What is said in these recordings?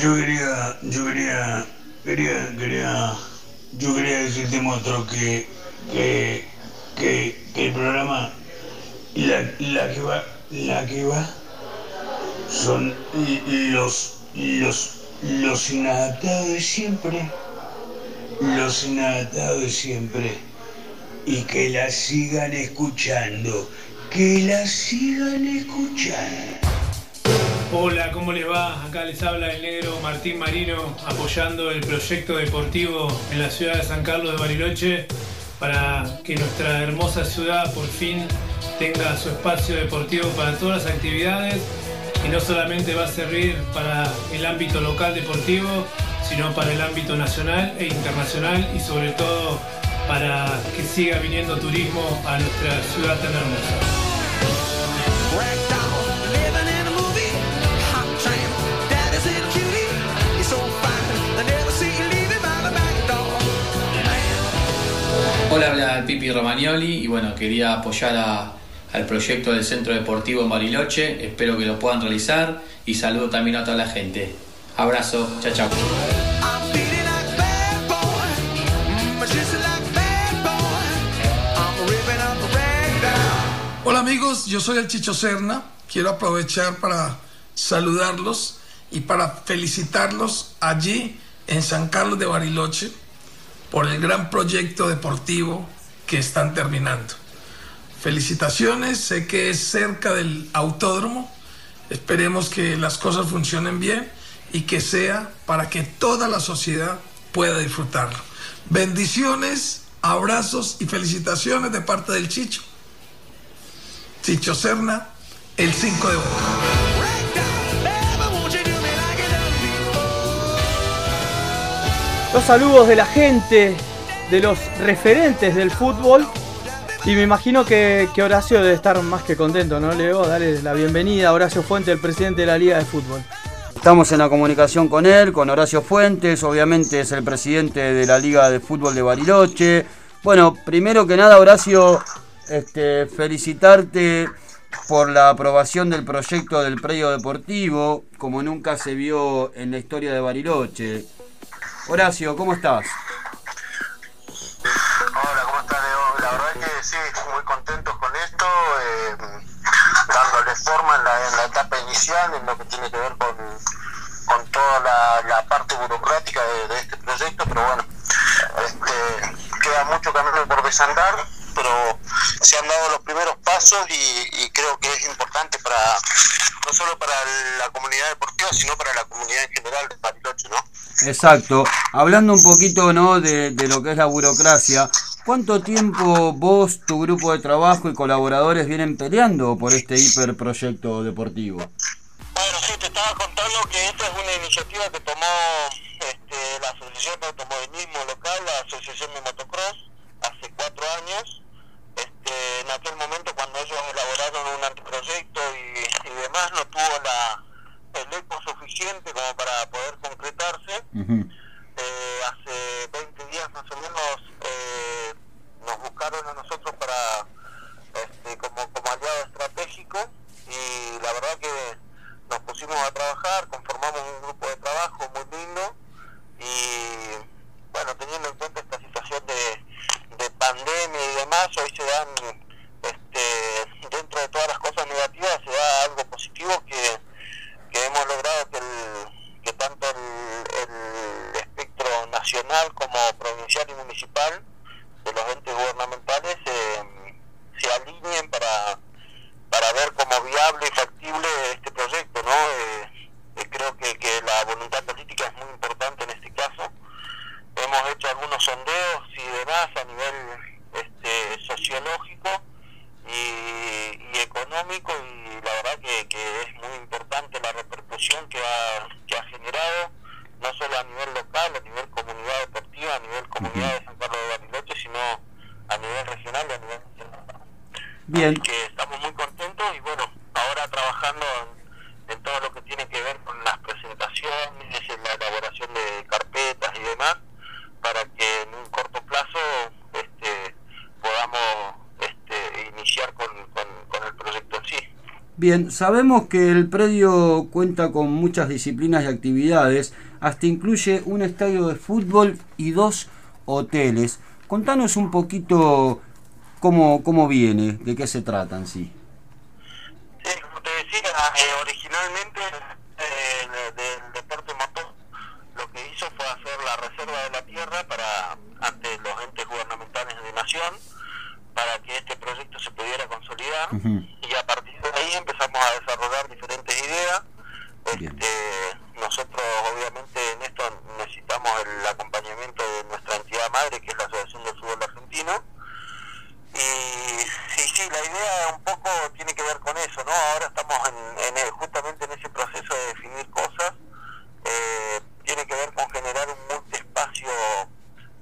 yo quería, yo quería, quería, quería, yo quería decirte, monstruo, que, que, que, que el programa, la, la que va, la que va, son los, los, los inadaptados de siempre, los inadaptados de siempre, y que la sigan escuchando, que la sigan escuchando. Hola, ¿cómo les va? Acá les habla el negro Martín Marino apoyando el proyecto deportivo en la ciudad de San Carlos de Bariloche para que nuestra hermosa ciudad por fin tenga su espacio deportivo para todas las actividades y no solamente va a servir para el ámbito local deportivo, sino para el ámbito nacional e internacional y sobre todo para que siga viniendo turismo a nuestra ciudad tan hermosa. Hola, habla Pipi Romagnoli y bueno, quería apoyar al proyecto del Centro Deportivo en Bariloche. Espero que lo puedan realizar y saludo también a toda la gente. Abrazo, chao, chao. Hola amigos, yo soy el Chicho Serna. Quiero aprovechar para saludarlos y para felicitarlos allí en San Carlos de Bariloche por el gran proyecto deportivo que están terminando. Felicitaciones, sé que es cerca del autódromo, esperemos que las cosas funcionen bien y que sea para que toda la sociedad pueda disfrutarlo. Bendiciones, abrazos y felicitaciones de parte del Chicho. Chicho Serna, el 5 de octubre. Los saludos de la gente, de los referentes del fútbol. Y me imagino que, Horacio debe estar más que contento, ¿no, Leo? Dale la bienvenida a Horacio Fuentes, el presidente de la Liga de Fútbol. Estamos en la comunicación con él, con Horacio Fuentes, obviamente es el presidente de la Liga de Fútbol de Bariloche. Bueno, primero que nada, Horacio, este, felicitarte por la aprobación del proyecto del predio deportivo, como nunca se vio en la historia de Bariloche. Horacio, ¿cómo estás? Hola, ¿cómo estás, Leo? La verdad es que sí, muy contentos con esto, eh, dándole forma en la, etapa inicial, en lo que tiene que ver con, con toda la, parte burocrática de, este proyecto, pero bueno, este, queda mucho camino por desandar, pero se han dado los primeros pasos y, creo que es importante para no solo para la comunidad deportiva, sino para la comunidad en general de Bariloche, ¿no? Exacto. Hablando un poquito ¿no? de, lo que es la burocracia, ¿cuánto tiempo vos, tu grupo de trabajo y colaboradores vienen peleando por este hiperproyecto deportivo? Bueno, sí, te estaba contando que esta es una iniciativa que tomó este, la Asociación de Automovilismo Local, la Asociación de Motocross, hace cuatro años. Este, en aquel momento, cuando ellos elaboraron un anteproyecto y, y demás, no tuvo la el eco suficiente como para poder concretarse. eh, hace 20 días más o menos eh, nos buscaron a nosotros para este, como, como aliado estratégico y la verdad que nos pusimos a trabajar, conformamos un grupo de trabajo muy lindo y bueno, teniendo en cuenta esta situación de, de pandemia y demás, hoy se dan, este, dentro de todas las cosas negativas, se da algo positivo que que hemos logrado que, el, que tanto el, espectro nacional como provincial y municipal de los entes gubernamentales eh, se alineen para, para ver como viable y factible este proyecto. ¿no? Eh, eh, creo que, que la voluntad política es muy importante en este caso. Hemos hecho algunos sondeos y demás a nivel este, sociológico y, económico y la verdad que, que, es muy importante la repercusión que ha, que ha generado no solo a nivel local, a nivel comunidad deportiva, a nivel comunidad de San Carlos de Bariloche, sino a nivel regional y a nivel nacional. Bien. que estamos muy contentos y bueno, ahora trabajando en, en todo lo que tiene que ver con las presentaciones, en la elaboración de carpetas y demás, para que en un corto plazo este, podamos este, iniciar con, con, el proyecto en sí. Bien, sabemos que el predio cuenta con muchas disciplinas y actividades, hasta incluye un estadio de fútbol y dos hoteles. Contanos un poquito cómo, cómo viene, de qué se tratan, sí. Sí, como te decía, eh, originalmente eh, del deporte motor lo que hizo fue hacer la reserva de la tierra para ante los entes gubernamentales de nación para que este proyecto se pudiera consolidar. Y a partir de ahí empezamos a desarrollar diferentes ideas. Este, nosotros obviamente en esto necesitamos el acompañamiento de nuestra entidad madre que es la Asociación del Fútbol Argentino. Y sí, sí, la idea un poco tiene que ver con eso, ¿no? Ahora estamos en, en justamente en ese proceso de definir cosas, eh, tiene que ver con generar un multiespacio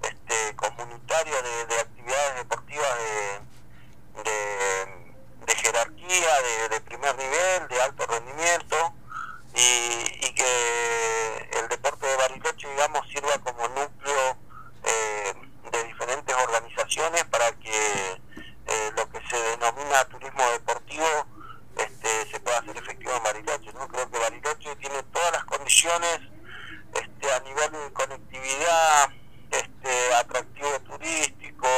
este, comunitario de, de actividades deportivas de, de, jerarquía, de, de, primer nivel, de alto rendimiento, y que el deporte de Bariloche, digamos, sirva como núcleo eh, de diferentes organizaciones para que eh, lo que se denomina turismo deportivo este, se pueda hacer efectivo en Bariloche. ¿no? Creo que Bariloche tiene todas las condiciones este, a nivel de conectividad, este, atractivo turístico,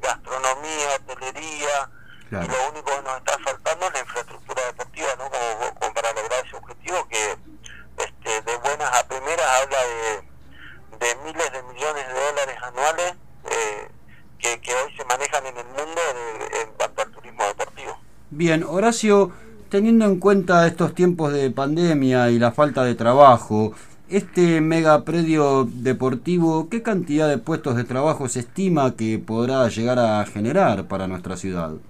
gastronomía, hotelería, y lo único que nos está faltando es la infraestructura deportiva, ¿no? como, como para lograr ese objetivo que este, de buenas a primeras habla de, de miles de millones de dólares anuales eh, que, que, hoy se manejan en el mundo de, en cuanto al turismo deportivo. Bien, Horacio, teniendo en cuenta estos tiempos de pandemia y la falta de trabajo, este mega predio deportivo, ¿qué cantidad de puestos de trabajo se estima que podrá llegar a generar para nuestra ciudad? Bueno,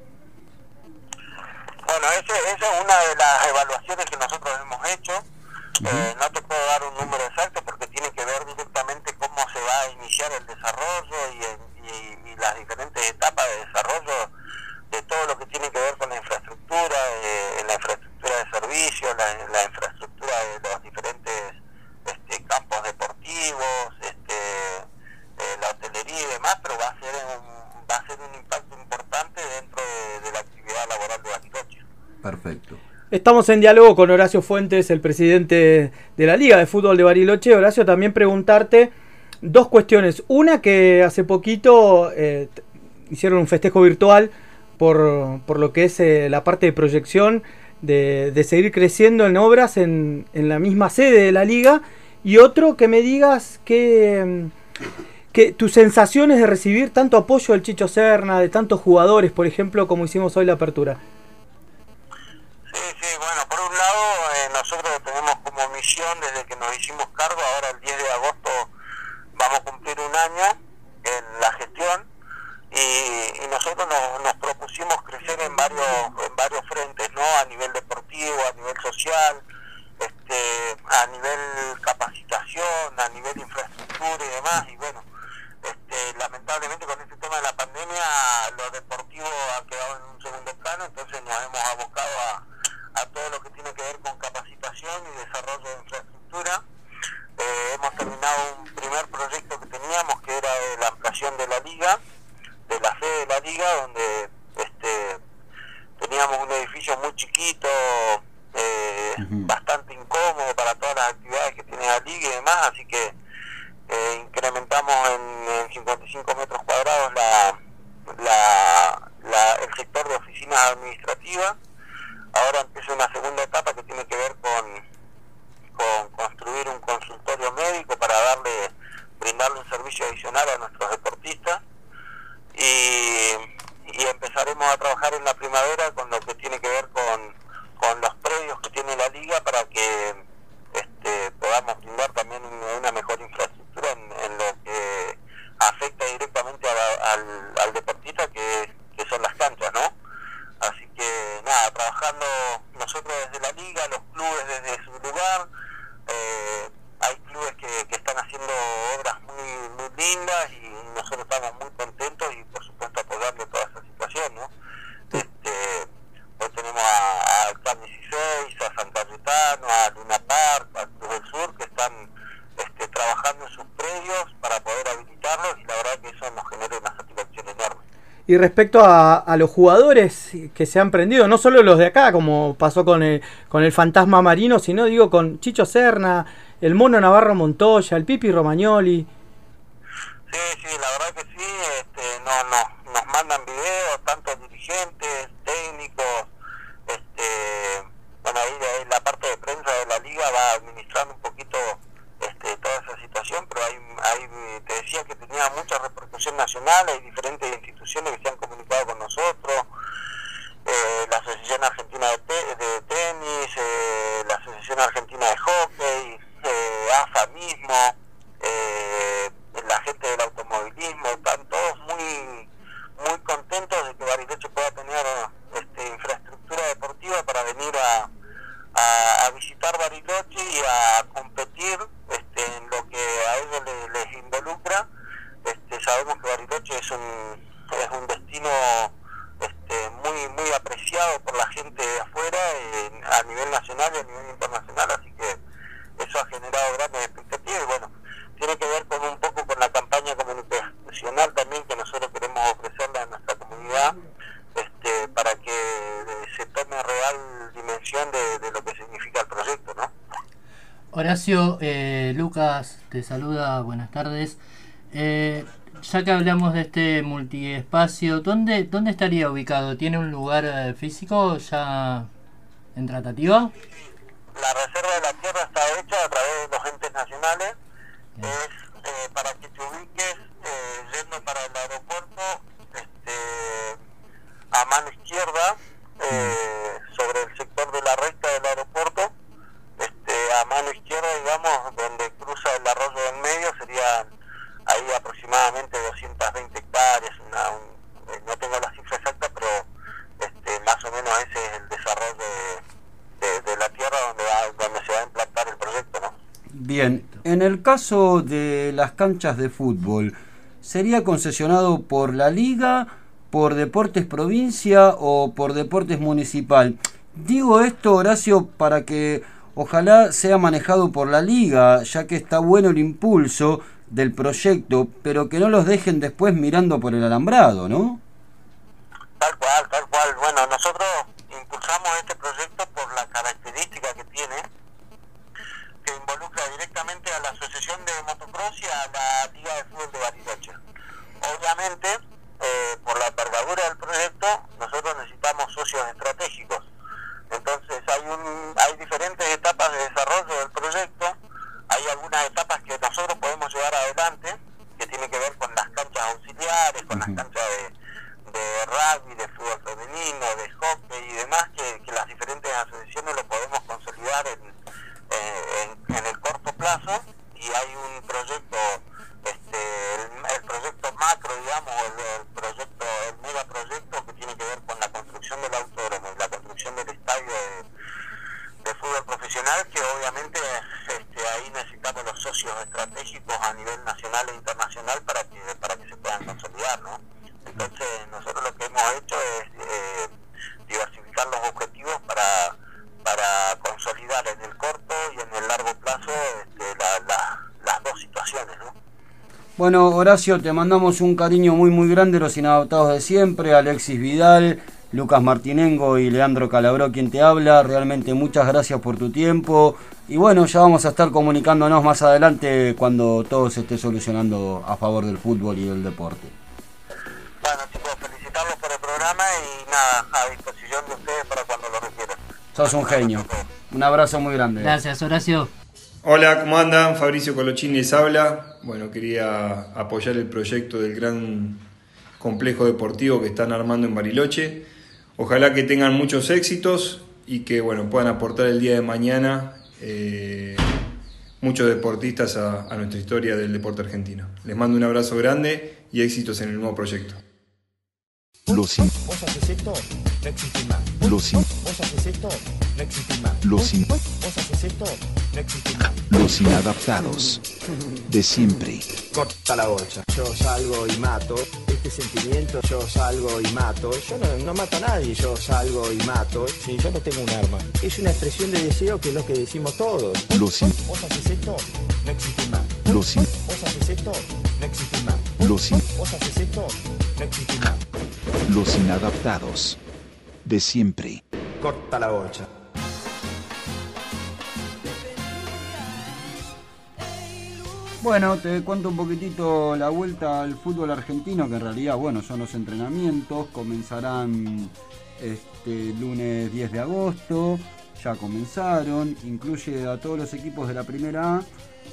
ese, esa es una de las evaluaciones que nosotros hemos hecho. Uh -huh. eh, no te puedo dar un número exacto porque tiene que ver directamente cómo se va a iniciar el desarrollo y, y, y las diferentes etapas de desarrollo de todo lo que tiene que ver con la infraestructura, eh, la infraestructura de servicios, la, la infraestructura de los diferentes este, campos deportivos, este, eh, la hotelería y demás, pero va a ser un, va a ser un impacto importante dentro de, de la actividad laboral de Bariloche. Perfecto. Estamos en diálogo con Horacio Fuentes, el presidente de la Liga de Fútbol de Bariloche. Horacio, también preguntarte dos cuestiones. Una que hace poquito eh, hicieron un festejo virtual por, por lo que es eh, la parte de proyección de, de, seguir creciendo en obras en, en, la misma sede de la liga. Y otro que me digas que, que tus sensaciones de recibir tanto apoyo del Chicho Serna, de tantos jugadores, por ejemplo, como hicimos hoy la apertura. Sí, sí, bueno, por un lado eh, nosotros tenemos desde que nos hicimos cargo, ahora el 10 de agosto vamos a cumplir un año en la gestión y, nosotros nos, nos, propusimos crecer en varios en varios frentes, ¿no? A nivel deportivo, a nivel social, este, a nivel capacitación, a nivel infraestructura y demás y bueno, este, lamentablemente con este tema de la pandemia lo deportivo ha quedado en un segundo plano, entonces nos hemos abocado a a todo lo que tiene que ver con capacitación y desarrollo de infraestructura. Eh, hemos terminado un primer proyecto que teníamos que era de la ampliación de la liga, de la sede de la liga, donde este, teníamos un edificio muy chiquito, eh, uh -huh. bastante incómodo para todas las actividades que tiene la liga y demás, así que eh, incrementamos en, en, 55 metros cuadrados la, la, la, el sector de oficinas administrativas ahora empieza una segunda etapa que tiene que ver con, con construir un consultorio médico para darle brindarle un servicio adicional a nuestros deportistas y, y empezaremos a trabajar en la primavera con lo que tiene que ver con, los predios que tiene la liga para que este, podamos brindar también una mejor infraestructura en, en lo que afecta directamente al, deportista que son las canchas, ¿no? Así que nada, trabajando nosotros desde la liga, los clubes desde su lugar, eh, hay clubes que, que, están haciendo obras muy, muy lindas y nosotros estamos muy contentos y por supuesto apoyando toda esa situación, ¿no? Este, hoy tenemos a, a CAN 16, a San Cayetano, a Luna Park, a Cruz del Sur que están este, trabajando en sus predios para poder habilitarlos y la verdad que eso nos genera una satisfacción enorme. Y respecto a, los jugadores que se han prendido, no solo los de acá, como pasó con el, con el fantasma marino, sino digo con Chicho Serna, el mono Navarro Montoya, el Pipi Romagnoli. Sí, sí, la verdad que sí, este, no, no, nos mandan videos, tanto dirigentes, técnicos, este, bueno, ahí, la parte de prensa de la liga va administrando un poquito este, toda esa situación, pero hay, hay, te decía que tenía mucha repercusión nacional, hay diferentes instituciones que se han comunicado con nosotros, eh, la Asociación Argentina de, de Tenis, eh, la Asociación Argentina de Hockey, eh, AFA mismo, eh, la gente del automovilismo, están todos muy muy contentos de que Bariloche pueda tener este, infraestructura deportiva para venir a, a, visitar Bariloche y a competir este, en lo que a ellos les, involucra. Este, sabemos que Bariloche es un, es un destino este, muy muy apreciado por la gente de afuera a nivel nacional y a nivel internacional, así que eso ha generado grandes expectativas y bueno, tiene que ver con un poco con la campaña comunicacional también que nosotros queremos ofrecerle a nuestra comunidad este, para que se tome real dimensión de, lo que significa el proyecto, ¿no? Horacio, eh, Lucas te saluda, buenas tardes. Eh, ya que hablamos de este multiespacio, ¿dónde, ¿dónde estaría ubicado? ¿Tiene un lugar eh, físico ya en tratativa? La reserva de la tierra está hecha a través de los entes nacionales. Es eh, para que te ubiques eh, yendo para el aeropuerto este, a mano izquierda, eh, sobre el sector de la recta del aeropuerto. Este, a mano izquierda, digamos, donde cruza el arroyo del medio, serían ahí aproximadamente 220 hectáreas. Una, no tengo la cifra exacta, pero este, más o menos ese es el desarrollo de, de, la tierra donde, va, donde se va a implantar el proyecto. ¿no? Bien, en el caso de las canchas de fútbol, ¿sería concesionado por la liga, por Deportes Provincia o por Deportes Municipal? Digo esto, Horacio, para que ojalá sea manejado por la liga, ya que está bueno el impulso del proyecto, pero que no los dejen después mirando por el alambrado, ¿no? Tal cual, tal cual. Bueno, nosotros impulsamos este proyecto por la característica que tiene que involucra directamente a la Asociación de Motocross y a la Liga de Fútbol de Bariloche. Obviamente, eh, por la envergadura del proyecto, nosotros necesitamos socios estratégicos. Entonces, hay, un, hay diferentes etapas de desarrollo del proyecto. Hay algunas etapas que nosotros podemos llevar adelante, que tienen que ver con las canchas auxiliares, con las canchas de, de rugby, de fútbol femenino, de hockey y demás, que, que las diferentes asociaciones lo podemos consolidar en eh, en, el corto plazo y hay un proyecto, este, el, proyecto macro, digamos, el, proyecto, el megaproyecto que tiene que ver con la construcción del autódromo la construcción del estadio de, fútbol profesional, que obviamente este, ahí necesitamos los socios estratégicos a nivel nacional e internacional para que, para que se puedan consolidar, ¿no? Entonces nosotros lo que hemos hecho es eh, diversificar los objetivos para para consolidar en el corto y en el largo plazo este, las dos situaciones. ¿no? Bueno, Horacio, te mandamos un cariño muy muy grande, los inadaptados de siempre, Alexis Vidal, Lucas Martinengo y Leandro Calabró quien te habla. Realmente muchas gracias por tu tiempo. Y bueno, ya vamos a estar comunicándonos más adelante cuando todo se esté solucionando a favor del fútbol y del deporte. Bueno chicos, felicitarlos por el programa y nada, a disposición de ustedes para cuando lo requieran. Sos un genio. Un abrazo muy grande. Gracias, Horacio. Hola, ¿cómo andan? Fabricio Colochini les habla. Bueno, quería apoyar el proyecto del gran complejo deportivo que están armando en Bariloche. Ojalá que tengan muchos éxitos y que bueno, puedan aportar el día de mañana eh, muchos deportistas a, a nuestra historia del deporte argentino. Les mando un abrazo grande y éxitos en el nuevo proyecto. Los ¿Vos haces esto? No existe más. Los ¿Vos haces esto? No existe más. Los ¿Vos haces esto? No existe más. Los inadaptados. De siempre. Corta la bolsa. Yo salgo y mato. Este sentimiento, yo salgo y mato. Yo no, no mato a nadie, yo salgo y mato. Si yo no tengo un arma. Es una expresión de deseo que es lo que decimos todos. Los ¿Vos haces esto? No existe más. Los ¿Vos haces esto? No existe más. Los ¿Vos haces esto? No existe más. Los inadaptados. De siempre. Corta la bocha. Bueno, te cuento un poquitito la vuelta al fútbol argentino, que en realidad, bueno, son los entrenamientos, comenzarán este lunes 10 de agosto, ya comenzaron, incluye a todos los equipos de la primera A,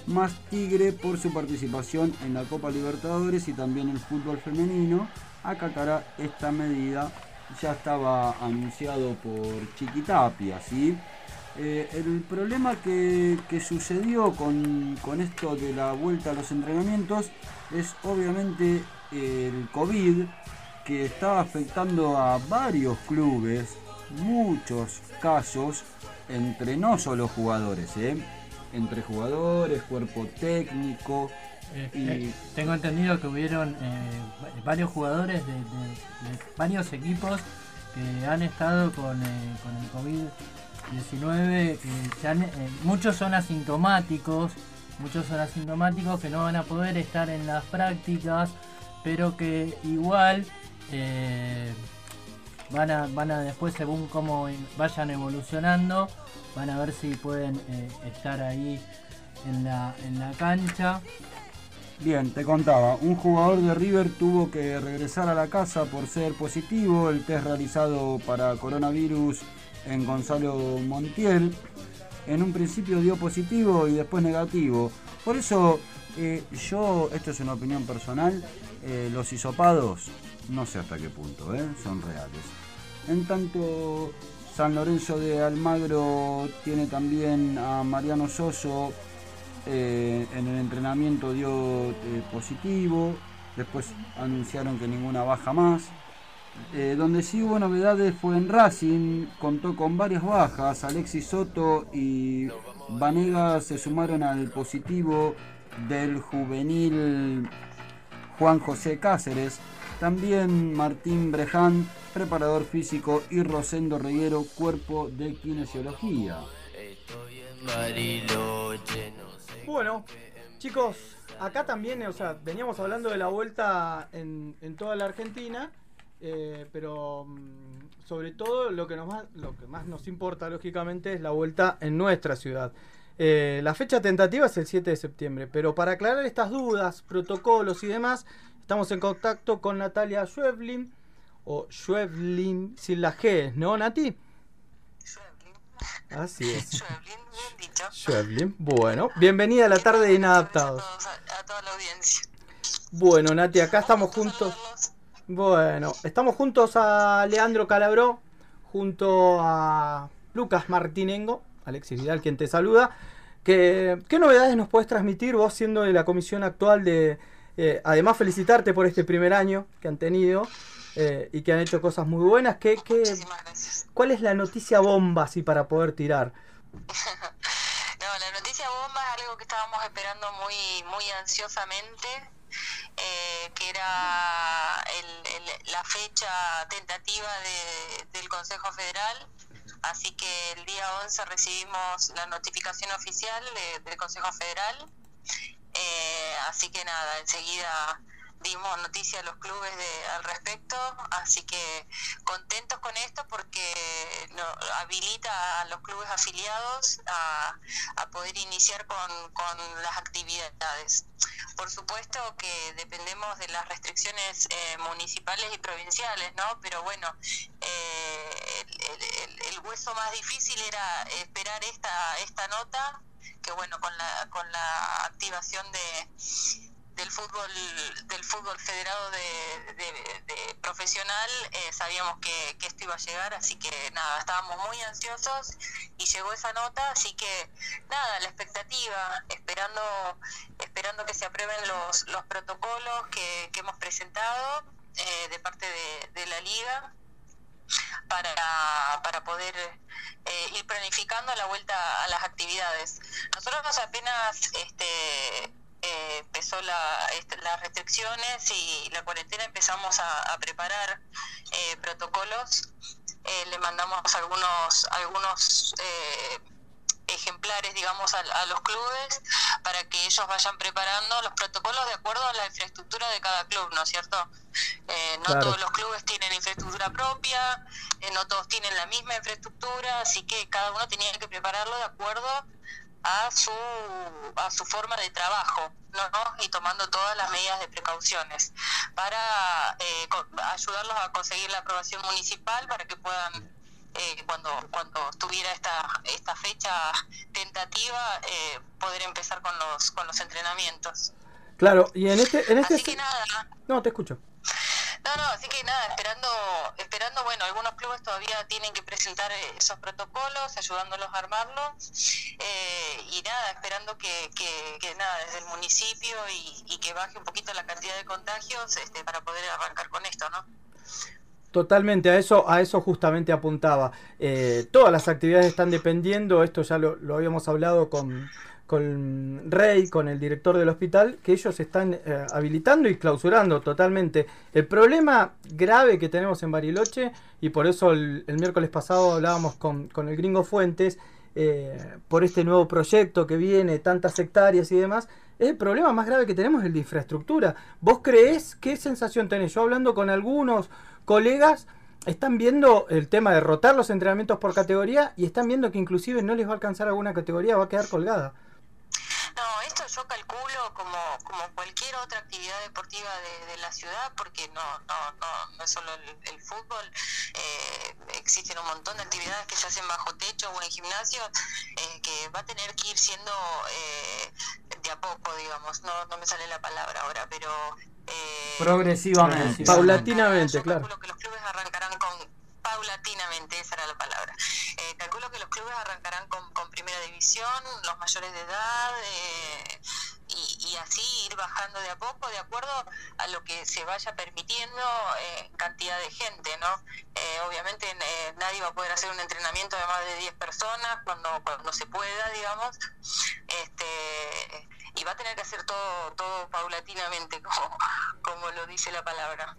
más Tigre por su participación en la Copa Libertadores y también el fútbol femenino, acatará esta medida, ya estaba anunciado por Chiquitapia, ¿sí? Eh, el problema que, que sucedió con, con, esto de la vuelta a los entrenamientos es obviamente el COVID que está afectando a varios clubes, muchos casos, entre no solo jugadores, ¿eh? entre jugadores, cuerpo técnico. Eh, y... Tengo entendido que hubieron varios jugadores de, de, de, varios equipos que han estado con, con el COVID 19, muchos son asintomáticos, muchos son asintomáticos que no van a poder estar en las prácticas, pero que igual eh, van, a, van a después, según cómo vayan evolucionando, van a ver si pueden eh, estar ahí en la, en la cancha. Bien, te contaba, un jugador de River tuvo que regresar a la casa por ser positivo, el test realizado para coronavirus en Gonzalo Montiel. En un principio dio positivo y después negativo. Por eso eh, yo, esto es una opinión personal, eh, los hisopados, no sé hasta qué punto, eh, son reales. En tanto, San Lorenzo de Almagro tiene también a Mariano Soso, en el entrenamiento dio positivo, después anunciaron que ninguna baja más. Eh, donde sí hubo novedades fue en Racing, contó con varias bajas, Alexis Soto y Vanega se sumaron al positivo del juvenil Juan José Cáceres, también Martín Breján, preparador físico, y Rosendo Reguero, cuerpo de kinesiología. Bueno, chicos, acá también, o sea, veníamos hablando de la vuelta en, en toda la Argentina. Eh, pero mm, sobre todo lo que, nos más, lo que más nos importa, lógicamente, es la vuelta en nuestra ciudad. Eh, la fecha tentativa es el 7 de septiembre, pero para aclarar estas dudas, protocolos y demás, estamos en contacto con Natalia Schweblin, o Schweblin sin la G, ¿no, Nati? Así es. Schweblin, bien dicho. Schweblin. Bueno, bienvenida a la tarde de Inadaptados. A, a toda la audiencia. Bueno, Nati, acá estamos juntos. Bueno, estamos juntos a Leandro Calabró, junto a Lucas Martinengo, Alexis Vidal, quien te saluda. ¿Qué, qué novedades nos puedes transmitir vos siendo de la comisión actual de... Eh, además felicitarte por este primer año que han tenido eh, y que han hecho cosas muy buenas. ¿Qué, qué, ¿Cuál es la noticia bomba así para poder tirar? no, la noticia bomba es algo que estábamos esperando muy, muy ansiosamente eh, que era el, la fecha tentativa de, del Consejo Federal. Así que el día 11 recibimos la notificación oficial de, del Consejo Federal. Eh, así que nada, enseguida dimos noticia a los clubes de, al respecto, así que contentos con esto porque habilita a los clubes afiliados a, poder iniciar con, las actividades. Por supuesto que dependemos de las restricciones eh, municipales y provinciales, ¿no? Pero bueno, eh, el, el, hueso más difícil era esperar esta, esta nota, que bueno, con la, con la activación de del fútbol del fútbol federado de, profesional eh, sabíamos que, que, esto iba a llegar así que nada estábamos muy ansiosos y llegó esa nota así que nada la expectativa esperando esperando que se aprueben los, los protocolos que, que hemos presentado eh, de parte de, de, la liga para, para poder eh, ir planificando la vuelta a las actividades. Nosotros apenas este eh, empezó la, este, las restricciones y la cuarentena empezamos a, a preparar eh, protocolos. Eh, le mandamos algunos, algunos eh, ejemplares, digamos, a, a, los clubes para que ellos vayan preparando los protocolos de acuerdo a la infraestructura de cada club, ¿no es cierto? Eh, no todos los clubes tienen infraestructura propia, eh, no todos tienen la misma infraestructura, así que cada uno tenía que prepararlo de acuerdo a su, a su forma de trabajo, ¿no? Y tomando todas las medidas de precauciones para eh, ayudarlos a conseguir la aprobación municipal para que puedan eh, cuando cuando tuviera esta esta fecha tentativa eh, poder empezar con los con los entrenamientos. Claro y en este en este así que nada. No te escucho no, no, así que nada, esperando, esperando, bueno, algunos clubes todavía tienen que presentar eh, esos protocolos, ayudándolos a armarlos, eh, y nada, esperando que, que, nada, desde el municipio y, y, que baje un poquito la cantidad de contagios este, para poder arrancar con esto, ¿no? Totalmente, a eso, a eso justamente apuntaba. Eh, todas las actividades están dependiendo, esto ya lo, lo habíamos hablado con, con Rey, con el director del hospital, que ellos están eh, habilitando y clausurando totalmente. El problema grave que tenemos en Bariloche, y por eso el, miércoles pasado hablábamos con, con el gringo Fuentes, eh, por este nuevo proyecto que viene, tantas hectáreas y demás, el problema más grave que tenemos es el de infraestructura. ¿Vos creés? ¿Qué sensación tenés? Yo hablando con algunos colegas, están viendo el tema de rotar los entrenamientos por categoría y están viendo que inclusive no les va a alcanzar alguna categoría, va a quedar colgada. No, esto yo calculo como, como cualquier otra actividad deportiva de, la ciudad, porque no, no, no, no es solo el, fútbol, eh, existen un montón de actividades que se hacen bajo techo o en gimnasio, eh, que va a tener que ir siendo eh, de a poco, digamos, no, no me sale la palabra ahora, pero... Progresivamente. Paulatinamente, claro. Calculo que los clubes arrancarán con paulatinamente, esa era la palabra. Eh, calculo que los clubes arrancarán con, primera división, los mayores de edad, eh, y, así ir bajando de a poco, de acuerdo a lo que se vaya permitiendo eh, cantidad de gente, ¿no? Eh, obviamente nadie va a poder hacer un entrenamiento de más de 10 personas cuando, cuando se pueda, digamos, este, y va a tener que hacer todo, todo paulatinamente, como, como lo dice la palabra.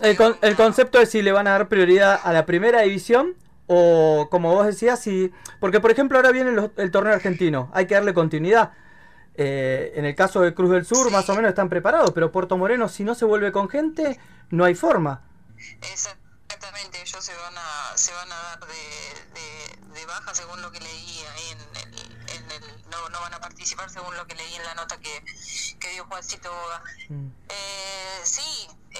El, el concepto es si le van a dar prioridad a la primera división o como vos decías, si, porque por ejemplo ahora viene el, torneo argentino, hay que darle continuidad. Eh, en el caso de Cruz del Sur más o menos están preparados, pero Puerto Moreno si no se vuelve con gente, no hay forma. Exactamente, ellos se van a, se van a dar de, de, baja según lo que leí ahí en el, en el no, no, van a participar según lo que leí en la nota que, que dio Juancito Boga. Mm. Eh, sí, eh,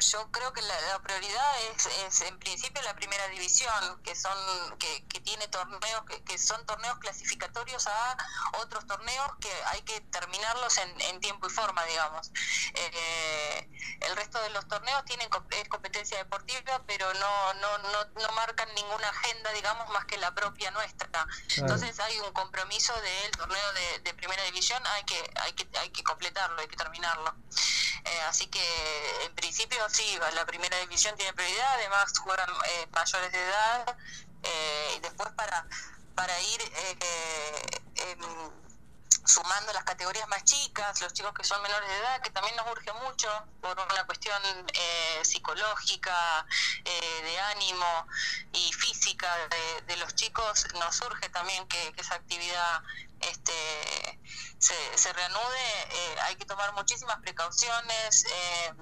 yo creo que la, prioridad es, es, en principio la primera división que son que, que tiene torneos que, que, son torneos clasificatorios a otros torneos que hay que terminarlos en, en tiempo y forma digamos. Eh, el resto de los torneos tienen es competencia deportiva pero no, no no no marcan ninguna agenda digamos más que la propia nuestra. Entonces hay un compromiso del torneo de, de, primera división hay que hay que hay que completarlo hay que terminarlo. Eh, así que en principio sí, la primera división tiene prioridad, además juegan eh, mayores de edad eh, y después para, para ir eh, em, sumando las categorías más chicas, los chicos que son menores de edad, que también nos urge mucho por una cuestión psicológica, de ánimo y física de, los chicos, nos urge también que esa actividad este, se, se reanude, eh, hay que tomar muchísimas precauciones, eh,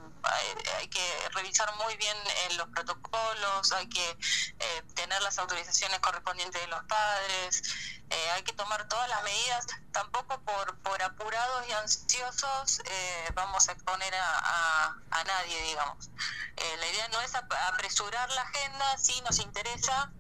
hay, que revisar muy bien eh, los protocolos, hay que tener las autorizaciones correspondientes de los padres, hay que tomar todas las medidas, tampoco por, por apurados y ansiosos vamos a exponer a, a, nadie, digamos. la idea no es apresurar la agenda, sí nos interesa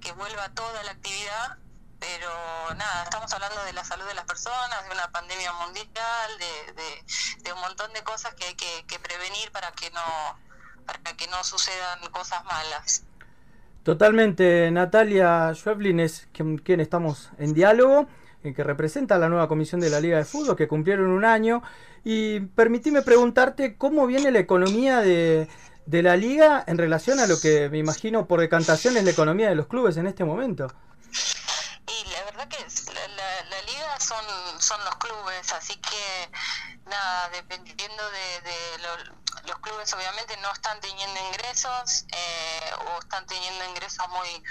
que vuelva toda la actividad pero nada, estamos hablando de la salud de las personas, de una pandemia mundial, de, de, un montón de cosas que hay que, prevenir para que no para que no sucedan cosas malas. Totalmente, Natalia Schweblin es quien, quien estamos en diálogo, en que representa a la nueva comisión de la Liga de Fútbol, que cumplieron un año. Y permitime preguntarte cómo viene la economía de, de la liga en relación a lo que me imagino por decantación es la economía de los clubes en este momento. Y la verdad que la, la, liga son, son los clubes, así que nada, dependiendo de, los clubes obviamente no están teniendo ingresos eh, o están teniendo ingresos muy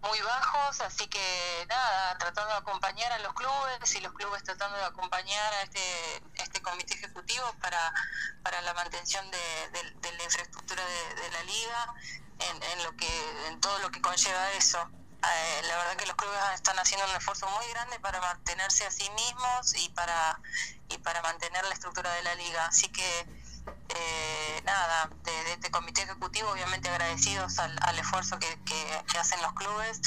muy bajos, así que nada, tratando de acompañar a los clubes y los clubes tratando de acompañar a este, este comité ejecutivo para, para la mantención de, de, la infraestructura de, la liga, en, en, lo que, en todo lo que conlleva eso. Eh, la verdad que los clubes están haciendo un esfuerzo muy grande para mantenerse a sí mismos y para, y para mantener la estructura de la liga. Así que eh, nada, de, este comité ejecutivo, obviamente agradecidos al, esfuerzo que, que, hacen los clubes.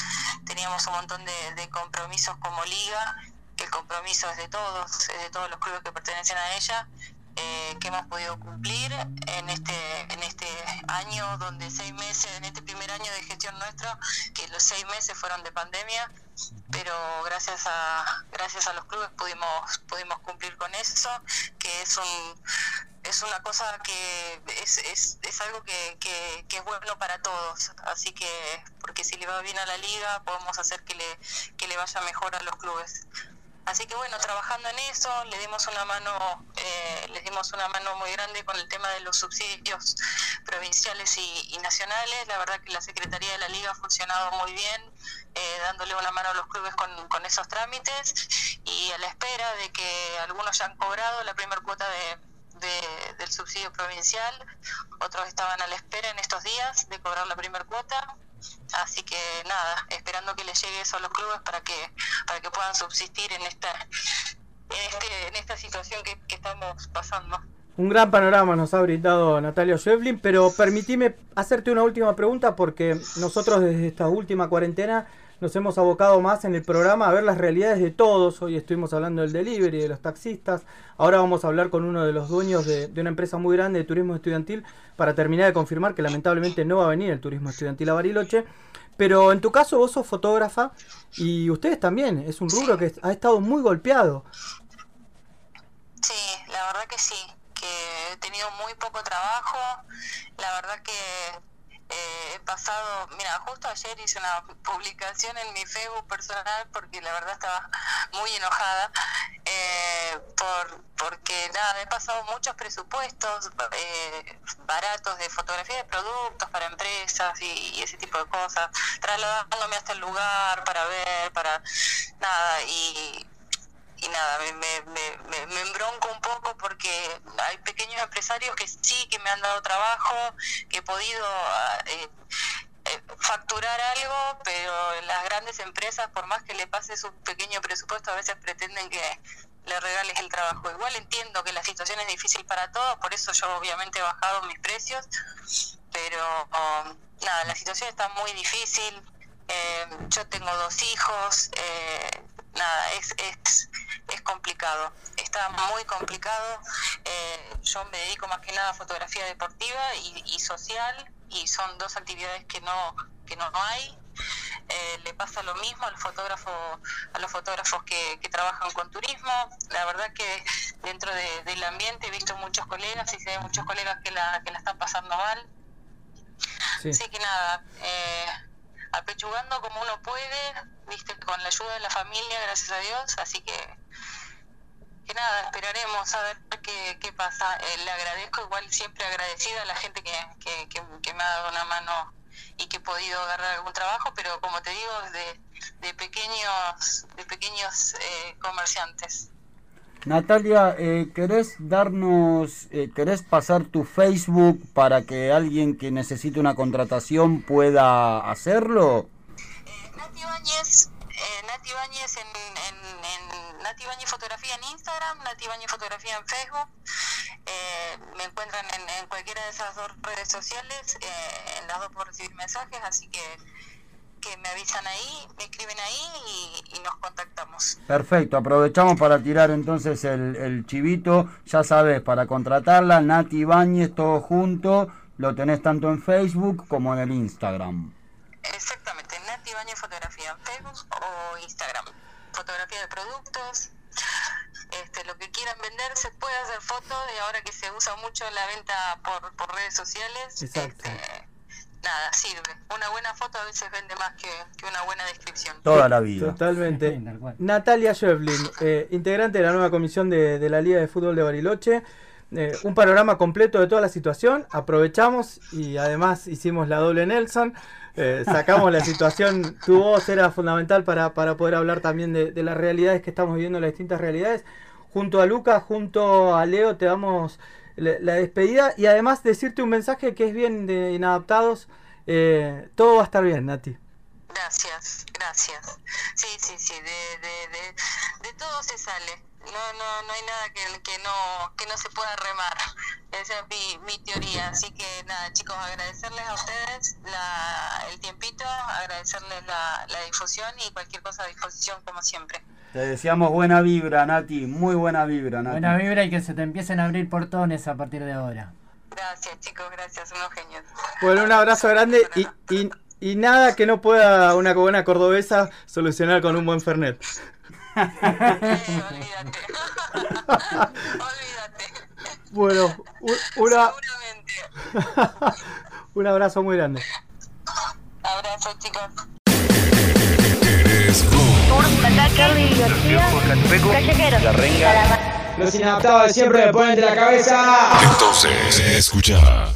Teníamos un montón de, compromisos como liga, que el compromiso es de todos, es de todos los clubes que pertenecen a ella. Eh, que hemos podido cumplir en este en este año donde seis meses en este primer año de gestión nuestra que los seis meses fueron de pandemia pero gracias a gracias a los clubes pudimos pudimos cumplir con eso que es un es una cosa que es, es, es algo que, que, es bueno para todos. Así que porque si le va bien a la liga podemos hacer que le que le vaya mejor a los clubes Así que bueno, trabajando en eso, le dimos una mano, eh, les dimos una mano muy grande con el tema de los subsidios provinciales y, nacionales. La verdad que la Secretaría de la Liga ha funcionado muy bien, eh, dándole una mano a los clubes con, esos trámites y a la espera de que algunos ya han cobrado la primera cuota de, del subsidio provincial, otros estaban a la espera en estos días de cobrar la primera cuota Así que nada, esperando que les llegue eso a los clubes para que, para que puedan subsistir en esta, en este, en esta situación que, estamos pasando. Un gran panorama nos ha brindado Natalia Schwebling, pero permitime hacerte una última pregunta porque nosotros desde esta última cuarentena nos hemos abocado más en el programa a ver las realidades de todos. Hoy estuvimos hablando del delivery, de los taxistas. Ahora vamos a hablar con uno de los dueños de, una empresa muy grande de turismo estudiantil para terminar de confirmar que lamentablemente no va a venir el turismo estudiantil a Bariloche. Pero en tu caso vos sos fotógrafa y ustedes también. Es un rubro que ha estado muy golpeado. Sí, la verdad que sí. Que he tenido muy poco trabajo. La verdad que eh, he pasado, mira, justo ayer hice una publicación en mi Facebook personal porque la verdad estaba muy enojada eh, por porque nada, he pasado muchos presupuestos eh, baratos de fotografía de productos para empresas y, ese tipo de cosas, trasladándome hasta el lugar para ver, para nada, y y nada, me, me, me, embronco un poco porque hay pequeños empresarios que sí que me han dado trabajo, que he podido eh, eh, facturar algo, pero las grandes empresas, por más que le pases un pequeño presupuesto, a veces pretenden que le regales el trabajo. Igual entiendo que la situación es difícil para todos, por eso yo obviamente he bajado mis precios, pero um, nada, la situación está muy difícil. Eh, yo tengo dos hijos, eh, nada, es, es, es complicado, está muy complicado. Eh, yo me dedico más que nada a fotografía deportiva y, social y son dos actividades que no, que no hay. Eh, le pasa lo mismo a los fotógrafos, a los fotógrafos que, que trabajan con turismo. La verdad que dentro del ambiente he visto muchos colegas y sé muchos colegas que la, que la están pasando mal. Así que nada, eh, apechugando como uno puede, viste, con la ayuda de la familia, gracias a Dios, así que que nada, esperaremos a ver qué, qué pasa. Eh, le agradezco, igual siempre agradecida a la gente que, que, que, me ha dado una mano y que he podido agarrar algún trabajo, pero como te digo, de, de pequeños, de pequeños eh, comerciantes. Natalia, eh, ¿querés darnos, eh, querés pasar tu Facebook para que alguien que necesite una contratación pueda hacerlo? Eh, Nati Bañez, eh, Nati Bañez en, en, Nati Bañez Fotografía en Instagram, Nati Bañez Fotografía en Facebook. me encuentran en, en, cualquiera de esas dos redes sociales, en las dos por recibir mensajes, así que que me avisan ahí, me escriben ahí y, nos contactamos. Perfecto, aprovechamos para tirar entonces el, chivito, ya sabes, para contratarla, Nati Ibáñez, todo junto, lo tenés tanto en Facebook como en el Instagram. Exactamente, Nati Ibáñez Fotografía en Facebook o Instagram. Fotografía de productos, este, lo que quieran vender, se puede hacer fotos y ahora que se usa mucho la venta por, por redes sociales. Exacto. Este, nada, sirve. Una buena foto a veces vende más que, una buena descripción. Toda la vida. Totalmente. Natalia Schöflin, eh, integrante de la nueva comisión de, de, la Liga de Fútbol de Bariloche. eh, un panorama completo de toda la situación. Aprovechamos y además hicimos la doble Nelson. Eh, sacamos la situación, tu voz era fundamental para, para poder hablar también de, de, las realidades que estamos viviendo, las distintas realidades. Junto a Lucas, junto a Leo, te damos la, la despedida y además decirte un mensaje que es bien de inadaptados. Eh, todo va a estar bien, Nati. Gracias, gracias. Sí, sí, sí, de, de, de, de todo se sale. No, no, no hay nada que, que, no, que no se pueda remar. Esa es mi, mi teoría. Así que nada, chicos, agradecerles a ustedes la, el tiempito, agradecerles la, la difusión y cualquier cosa a disposición como siempre. Te deseamos buena vibra, Nati, muy buena vibra, Nati. Buena vibra y que se te empiecen a abrir portones a partir de ahora. Gracias, chicos, gracias, unos genios. Bueno, un abrazo grande y, y, y nada que no pueda una buena cordobesa solucionar con un buen Fernet. Sí, olvídate. olvídate. Bueno, un, una, Seguramente. un abrazo muy grande. Abrazo, chicos. Los inadaptados de siempre me ponen de la cabeza. Entonces, escucha.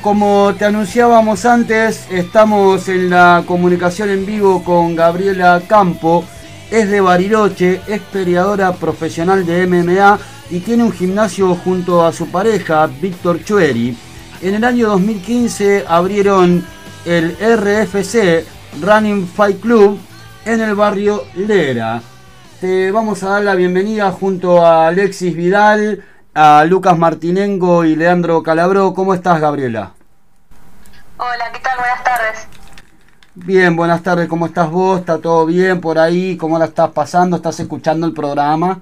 Como te anunciábamos antes, estamos en la comunicación en vivo con Gabriela Campo. Es de Bariloche, es peleadora profesional de MMA y tiene un gimnasio junto a su pareja, Víctor Chueri. En el año 2015 abrieron el RFC Running Fight Club en el barrio Lera. Te vamos a dar la bienvenida junto a Alexis Vidal, a Lucas Martinengo y Leandro Calabró. ¿Cómo estás, Gabriela? Hola, ¿qué tal? Buenas tardes. Bien, buenas tardes, ¿cómo estás vos? ¿Está todo bien por ahí? ¿Cómo la estás pasando? ¿Estás escuchando el programa?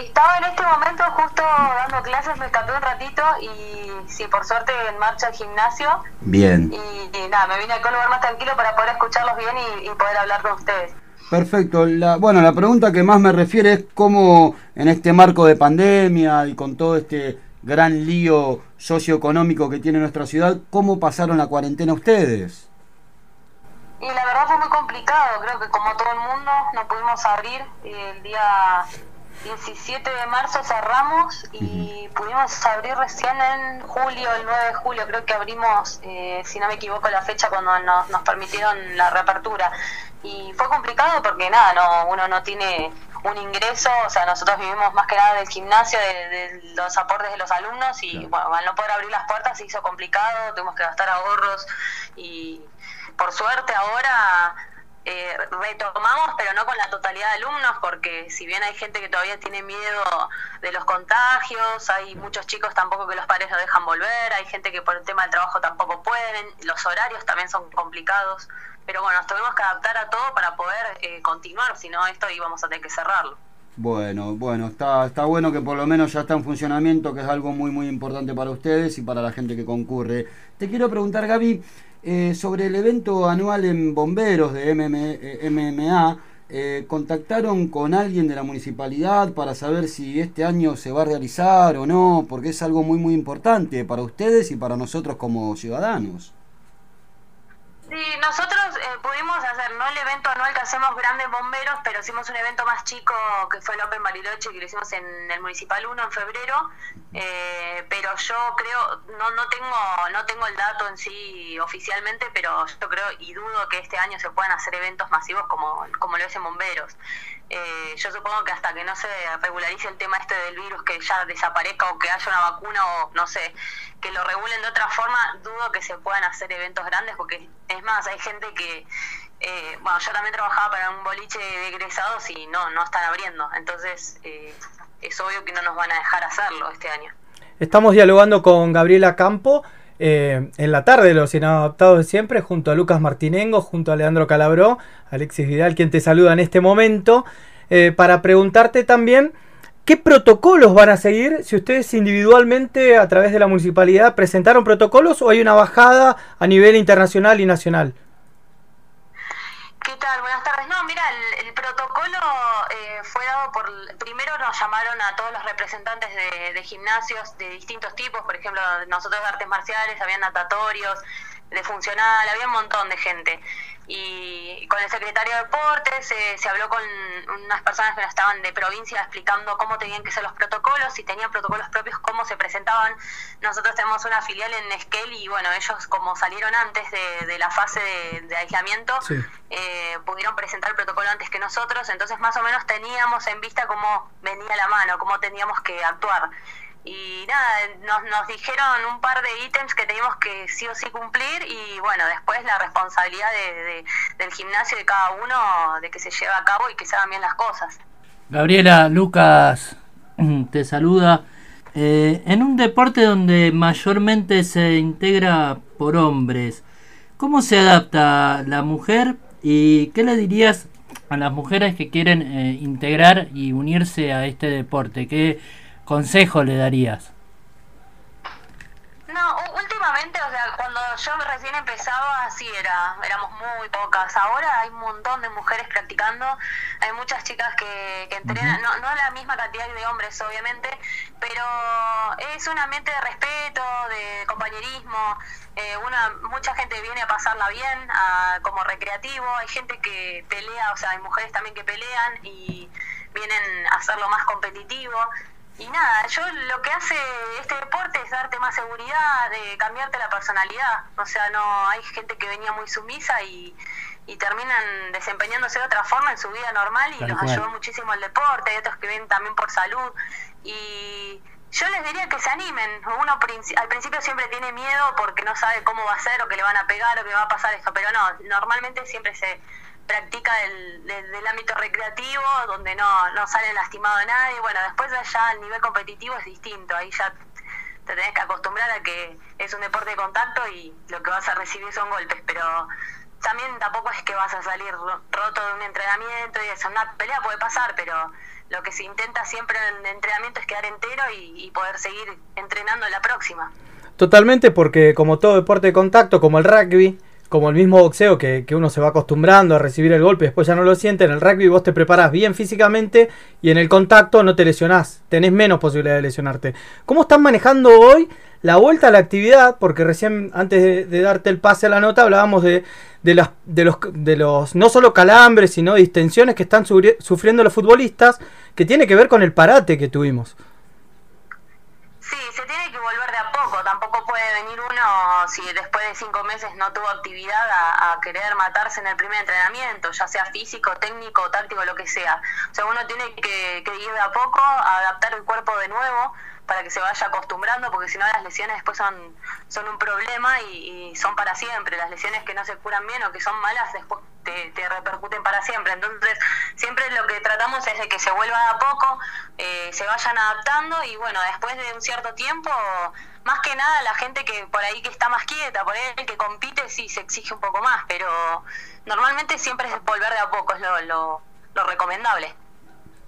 Estaba en este momento justo dando clases, me escapé un ratito y sí, por suerte en marcha al gimnasio. Bien. Y, y nada, me vine acá a un lugar más tranquilo para poder escucharlos bien y, y poder hablar con ustedes. Perfecto. La, bueno, la pregunta que más me refiere es cómo en este marco de pandemia y con todo este gran lío socioeconómico que tiene nuestra ciudad, ¿cómo pasaron la cuarentena ustedes? Y la verdad fue muy complicado, creo que como todo el mundo no pudimos abrir el día 17 de marzo cerramos y pudimos abrir recién en julio, el 9 de julio, creo que abrimos, eh, si no me equivoco, la fecha cuando nos, nos permitieron la reapertura. Y fue complicado porque nada, no uno no tiene un ingreso, o sea, nosotros vivimos más que nada del gimnasio, de, de los aportes de los alumnos y bueno, al no poder abrir las puertas se hizo complicado, tuvimos que gastar ahorros y por suerte ahora eh, retomamos, pero no con la totalidad de alumnos, porque si bien hay gente que todavía tiene miedo de los contagios, hay muchos chicos tampoco que los padres no dejan volver, hay gente que por el tema del trabajo tampoco pueden, los horarios también son complicados, pero bueno, nos tuvimos que adaptar a todo para poder eh, continuar, si no esto íbamos a tener que cerrarlo. Bueno, bueno, está, está bueno que por lo menos ya está en funcionamiento, que es algo muy muy importante para ustedes y para la gente que concurre. Te quiero preguntar, Gaby, eh, sobre el evento anual en bomberos de MM, eh, MMA. Eh, ¿Contactaron con alguien de la municipalidad para saber si este año se va a realizar o no? Porque es algo muy muy importante para ustedes y para nosotros como ciudadanos. Sí, nosotros eh, pudimos hacer, no el evento anual que hacemos grandes bomberos, pero hicimos un evento más chico que fue el Open Bariloche, que lo hicimos en el Municipal 1 en febrero, eh, pero yo creo, no, no, tengo, no tengo el dato en sí oficialmente, pero yo creo y dudo que este año se puedan hacer eventos masivos como, como lo es bomberos. Eh, yo supongo que hasta que no se regularice el tema este del virus, que ya desaparezca o que haya una vacuna o no sé, que lo regulen de otra forma, dudo que se puedan hacer eventos grandes porque es más, hay gente que, eh, bueno, yo también trabajaba para un boliche de egresados y no, no están abriendo, entonces eh, es obvio que no nos van a dejar hacerlo este año. Estamos dialogando con Gabriela Campo eh, en la tarde de los inadaptados de siempre, junto a Lucas Martinengo, junto a Leandro Calabró, Alexis Vidal, quien te saluda en este momento, eh, para preguntarte también qué protocolos van a seguir, si ustedes individualmente a través de la municipalidad presentaron protocolos o hay una bajada a nivel internacional y nacional. ¿Qué tal? Buenas tardes. No, mira, el, el protocolo eh, fue dado por... Primero nos llamaron a todos los representantes de, de, gimnasios de distintos tipos, por ejemplo, nosotros de artes marciales, había natatorios, de funcional, había un montón de gente. Y con el secretario de Deportes se, habló con unas personas que estaban de provincia explicando cómo tenían que ser los protocolos, si tenían protocolos propios, cómo se presentaban. Nosotros tenemos una filial en Esquel y bueno, ellos como salieron antes de, la fase de, aislamiento, eh, pudieron presentar el protocolo antes que nosotros, entonces más o menos teníamos en vista cómo venía la mano, cómo teníamos que actuar y nada, nos, dijeron un par de ítems que teníamos que sí o sí cumplir y bueno, después la responsabilidad de, del gimnasio de cada uno, de que se lleve a cabo y que se hagan bien las cosas. Gabriela, Lucas te saluda. Eh, en un deporte donde mayormente se integra por hombres, ¿cómo se adapta la mujer y qué le dirías a las mujeres que quieren eh, integrar y unirse a este deporte? ¿Qué, consejo le darías? No, últimamente, o sea, cuando yo recién empezaba, así era, éramos muy pocas. Ahora hay un montón de mujeres practicando, hay muchas chicas que, que entrenan, no, no la misma cantidad de hombres, obviamente, pero es un ambiente de respeto, de compañerismo. Eh, una Mucha gente viene a pasarla bien, como recreativo. Hay gente que pelea, o sea, hay mujeres también que pelean y vienen a hacerlo más competitivo. Y nada, yo lo que hace este deporte es darte más seguridad, de cambiarte la personalidad. O sea, no hay gente que venía muy sumisa y, y terminan desempeñándose de otra forma en su vida normal y los ayudó muchísimo el deporte. Hay otros que vienen también por salud. Y yo les diría que se animen. Uno al principio siempre tiene miedo porque no sabe cómo va a ser o que le van a pegar o que va a pasar esto, pero no, normalmente siempre se practica del, ámbito recreativo, donde no, no sale lastimado a nadie. Bueno, después ya al nivel competitivo es distinto, ahí ya te tenés que acostumbrar a que es un deporte de contacto y lo que vas a recibir son golpes, pero también tampoco es que vas a salir roto de un entrenamiento y eso, una pelea puede pasar, pero lo que se intenta siempre en el entrenamiento es quedar entero y, y poder seguir entrenando en la próxima. Totalmente, porque como todo deporte de contacto, como el rugby, como el mismo boxeo que, uno se va acostumbrando a recibir el golpe, después ya no lo siente, en el rugby vos te preparás bien físicamente y en el contacto no te lesionás, tenés menos posibilidad de lesionarte. ¿Cómo están manejando hoy la vuelta a la actividad? Porque recién antes de, darte el pase a la nota hablábamos de, de, los, de los no solo calambres, sino distensiones que están sufriendo los futbolistas, que tiene que ver con el parate que tuvimos. Sí, se tiene puede venir uno si después de cinco meses no tuvo actividad a, querer matarse en el primer entrenamiento, ya sea físico, técnico, táctico, lo que sea. O sea, uno tiene que, que ir de a poco, a adaptar el cuerpo de nuevo para que se vaya acostumbrando, porque si no las lesiones después son, son un problema y, son para siempre. Las lesiones que no se curan bien o que son malas después te, repercuten para siempre. Entonces, siempre lo que tratamos es de que se vuelva a poco, eh, se vayan adaptando y bueno, después de un cierto tiempo, más que nada la gente que por ahí que está más quieta, por ahí que compite, sí se exige un poco más, pero normalmente siempre es volver de a poco, es lo, lo, recomendable.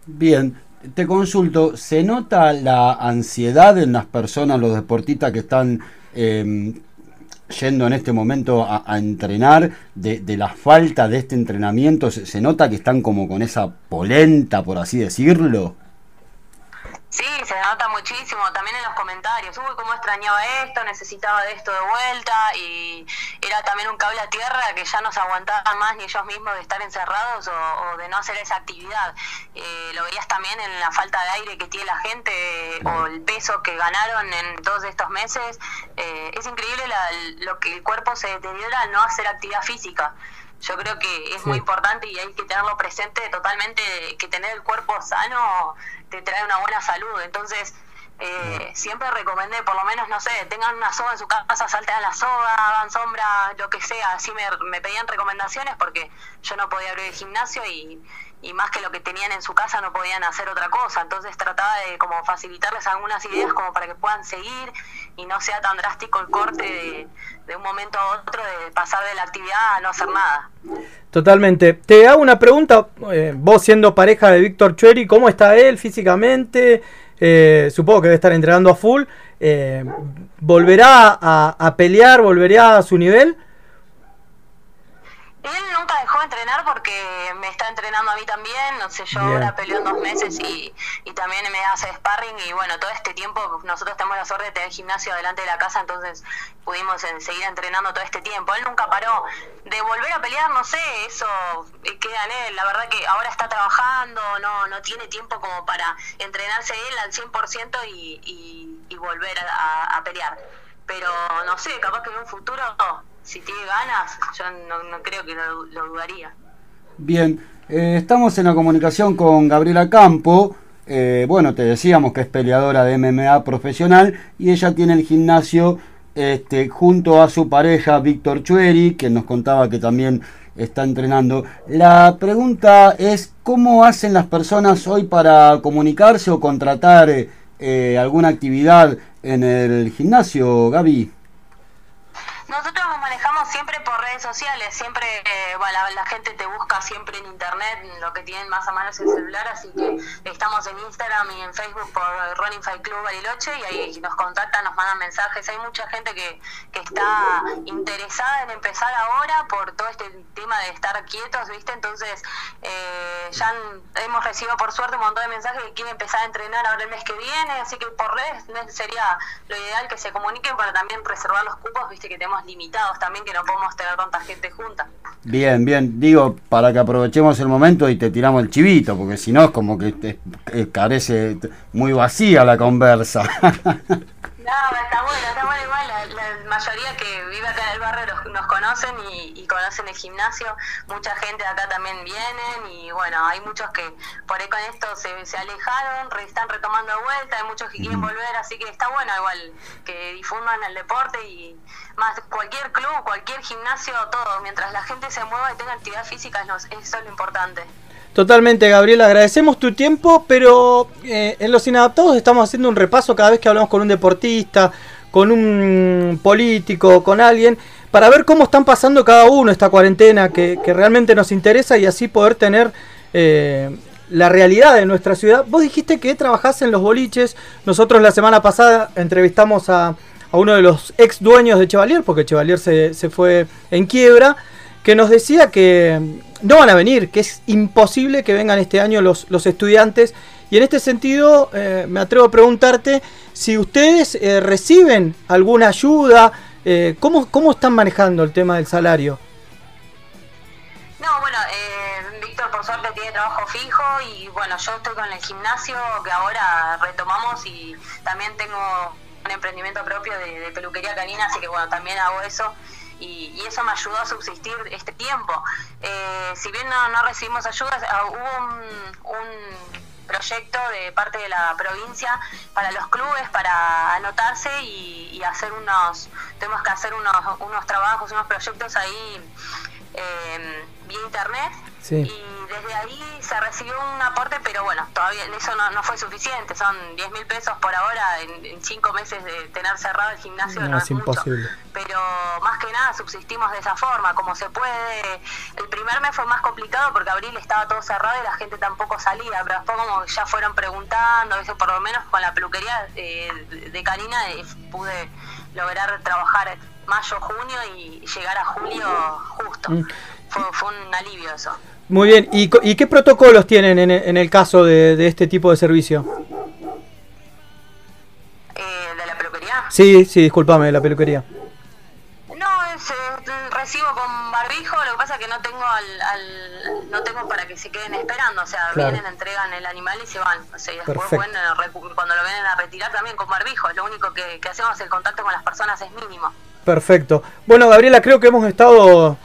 Bien, te consulto, ¿se nota la ansiedad en las personas, los deportistas que están eh, yendo en este momento a, entrenar, de, de, la falta de este entrenamiento, se, nota que están como con esa polenta, por así decirlo. Sí, se nota muchísimo, también en los comentarios, uy, cómo extrañaba esto, necesitaba de esto de vuelta y era también un cable a tierra que ya no se aguantaban más ni ellos mismos de estar encerrados o, de no hacer esa actividad. Eh, lo veías también en la falta de aire que tiene la gente o el peso que ganaron en todos estos meses. Eh, es increíble lo que el cuerpo se deteriora al no hacer actividad física yo creo que es muy importante y hay que tenerlo presente totalmente, que tener el cuerpo sano te trae una buena salud. Entonces, eh, siempre recomendé, por lo menos, no sé, tengan una soga en su casa, salten a la soga, hagan sombra, lo que sea. Así me, pedían recomendaciones porque yo no podía abrir el gimnasio y, y más que lo que tenían en su casa no podían hacer otra cosa. Entonces trataba de como facilitarles algunas ideas como para que puedan seguir y no sea tan drástico el corte de, un momento a otro de pasar de la actividad a no hacer nada. Totalmente. Te hago una pregunta, eh, vos siendo pareja de Víctor Chueri, ¿cómo está él físicamente? Eh, supongo que debe estar entrenando a full. Eh, ¿Volverá a, a pelear? ¿Volverá a su nivel? Él nunca dejó de entrenar porque me está entrenando a mí también, no sé, yo Bien. ahora peleo en dos meses y, y también me hace sparring y bueno, todo este tiempo nosotros tenemos la suerte de tener gimnasio delante de la casa, entonces pudimos seguir entrenando todo este tiempo. Él nunca paró de volver a pelear, no sé, eso eh, queda en él, la verdad que ahora está trabajando, no, no tiene tiempo como para entrenarse él al 100% y, y, y volver a, a- a pelear. Pero no sé, capaz que en un futuro, si tiene ganas, yo no, creo que lo, dudaría. Bien, eh, estamos en la comunicación con Gabriela Campo. Eh, bueno, te decíamos que es peleadora de MMA profesional y ella tiene el gimnasio este, junto a su pareja Víctor Chueri, que nos contaba que también está entrenando. La pregunta es, ¿cómo hacen las personas hoy para comunicarse o contratar eh, alguna actividad en el gimnasio, Gaby? Nosotros nos manejamos siempre por redes sociales, siempre eh, la, gente te busca siempre en internet, lo que tienen más a mano es el celular, así que estamos en Instagram y en Facebook por Running Fight Club Bariloche y ahí nos contactan, nos mandan mensajes. Hay mucha gente que, está interesada en empezar ahora por todo este tema de estar quietos, ¿viste? Entonces eh, ya hemos recibido por suerte un montón de mensajes que quieren empezar a entrenar ahora el mes que viene, así que por redes sería lo ideal que se comuniquen para también reservar los cupos, viste que tenemos limitados también, que no podemos tener tanta gente junta. Bien, bien, digo, para que aprovechemos el momento y te tiramos el chivito, porque si no es como que te, carece muy vacía la conversa. No, está bueno, está bueno igual, la, la mayoría que vive acá en el barrio los- nos conocen y, y conocen el gimnasio, mucha gente de acá también vienen y bueno, hay muchos que por ahí con esto se, se alejaron, re- están retomando de vuelta, hay muchos que quieren volver, así que está bueno igual que difundan el deporte y más cualquier club, cualquier gimnasio, todo, mientras la gente se mueva y tenga actividad física, eso es lo importante. Totalmente, Gabriel, agradecemos tu tiempo, pero eh, en los inadaptados estamos haciendo un repaso cada vez que hablamos con un deportista, con un político, con alguien, para ver cómo están pasando cada uno esta cuarentena que, realmente nos interesa y así poder tener eh, la realidad de nuestra ciudad. Vos dijiste que trabajás en los boliches, nosotros la semana pasada entrevistamos a, a uno de los ex dueños de Chevalier, porque Chevalier se, se fue en quiebra, que nos decía que no van a venir, que es imposible que vengan este año los, los estudiantes. Y en este sentido, eh, me atrevo a preguntarte si ustedes eh, reciben alguna ayuda, eh, ¿cómo, ¿cómo están manejando el tema del salario? No, bueno, eh, Víctor por suerte tiene trabajo fijo y bueno, yo estoy con el gimnasio que ahora retomamos y también tengo un emprendimiento propio de, de peluquería canina, así que bueno, también hago eso y, y eso me ayudó a subsistir este tiempo. Eh, si bien no, no recibimos ayudas, ah, hubo un, un proyecto de parte de la provincia para los clubes para anotarse y, y hacer unos, tenemos que hacer unos, unos trabajos, unos proyectos ahí eh, vía internet Sí. y desde ahí se recibió un aporte, pero bueno, todavía eso no, no fue suficiente, son 10 mil pesos por ahora en, en cinco meses de tener cerrado el gimnasio, no, No, es, es mucho imposible. pero más que nada subsistimos de esa forma, como se puede. El primer mes fue más complicado porque abril estaba todo cerrado y la gente tampoco salía, pero después como ya fueron preguntando, a veces por lo menos con la peluquería eh, de- Karina eh, pude lograr trabajar mayo, junio y llegar a julio justo. Mm. Fue, fue un alivio eso. Muy bien, ¿y, y qué protocolos tienen en, en el caso de, de este tipo de servicio? Eh, ¿De la peluquería? Sí, sí, discúlpame, de la peluquería. No, es, eh, recibo con barbijo, lo que pasa es que no tengo al, al- no tengo para que se queden esperando, o sea, Claro. vienen, entregan el animal y se van, o sea, y después bueno, cuando lo vienen a retirar también con barbijo, lo único que, que hacemos el contacto con las personas es mínimo. Perfecto. Bueno, Gabriela, creo que hemos estado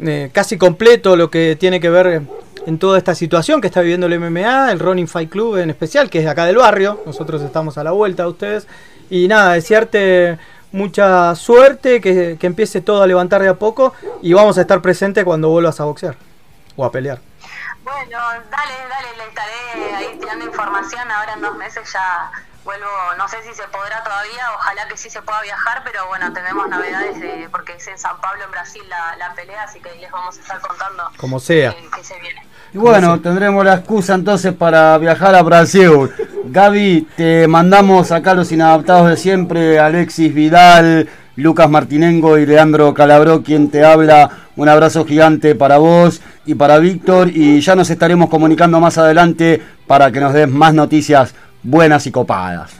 eh, casi completo lo que tiene que ver en toda esta situación que está viviendo el MMA, el Running Fight Club en especial, que es de acá del barrio. Nosotros estamos a la vuelta de ustedes. Y nada, desearte mucha suerte, que, que empiece todo a levantar de a poco y vamos a estar presentes cuando vuelvas a boxear o a pelear. Bueno, dale, dale, le estaré ahí tirando información, ahora en dos meses ya vuelvo, no sé si se podrá todavía, ojalá que sí se pueda viajar, pero bueno, tenemos novedades de, porque es en San Pablo, en Brasil, la, la pelea, así que ahí les vamos a estar contando Como sea. que, que se viene. Y bueno, tendremos la excusa entonces para viajar a Brasil. Gaby, te mandamos acá los inadaptados de siempre, Alexis Vidal, Lucas Martinengo y Leandro Calabró, quien te habla. Un abrazo gigante para vos y para Víctor y ya nos estaremos comunicando más adelante para que nos des más noticias buenas y copadas.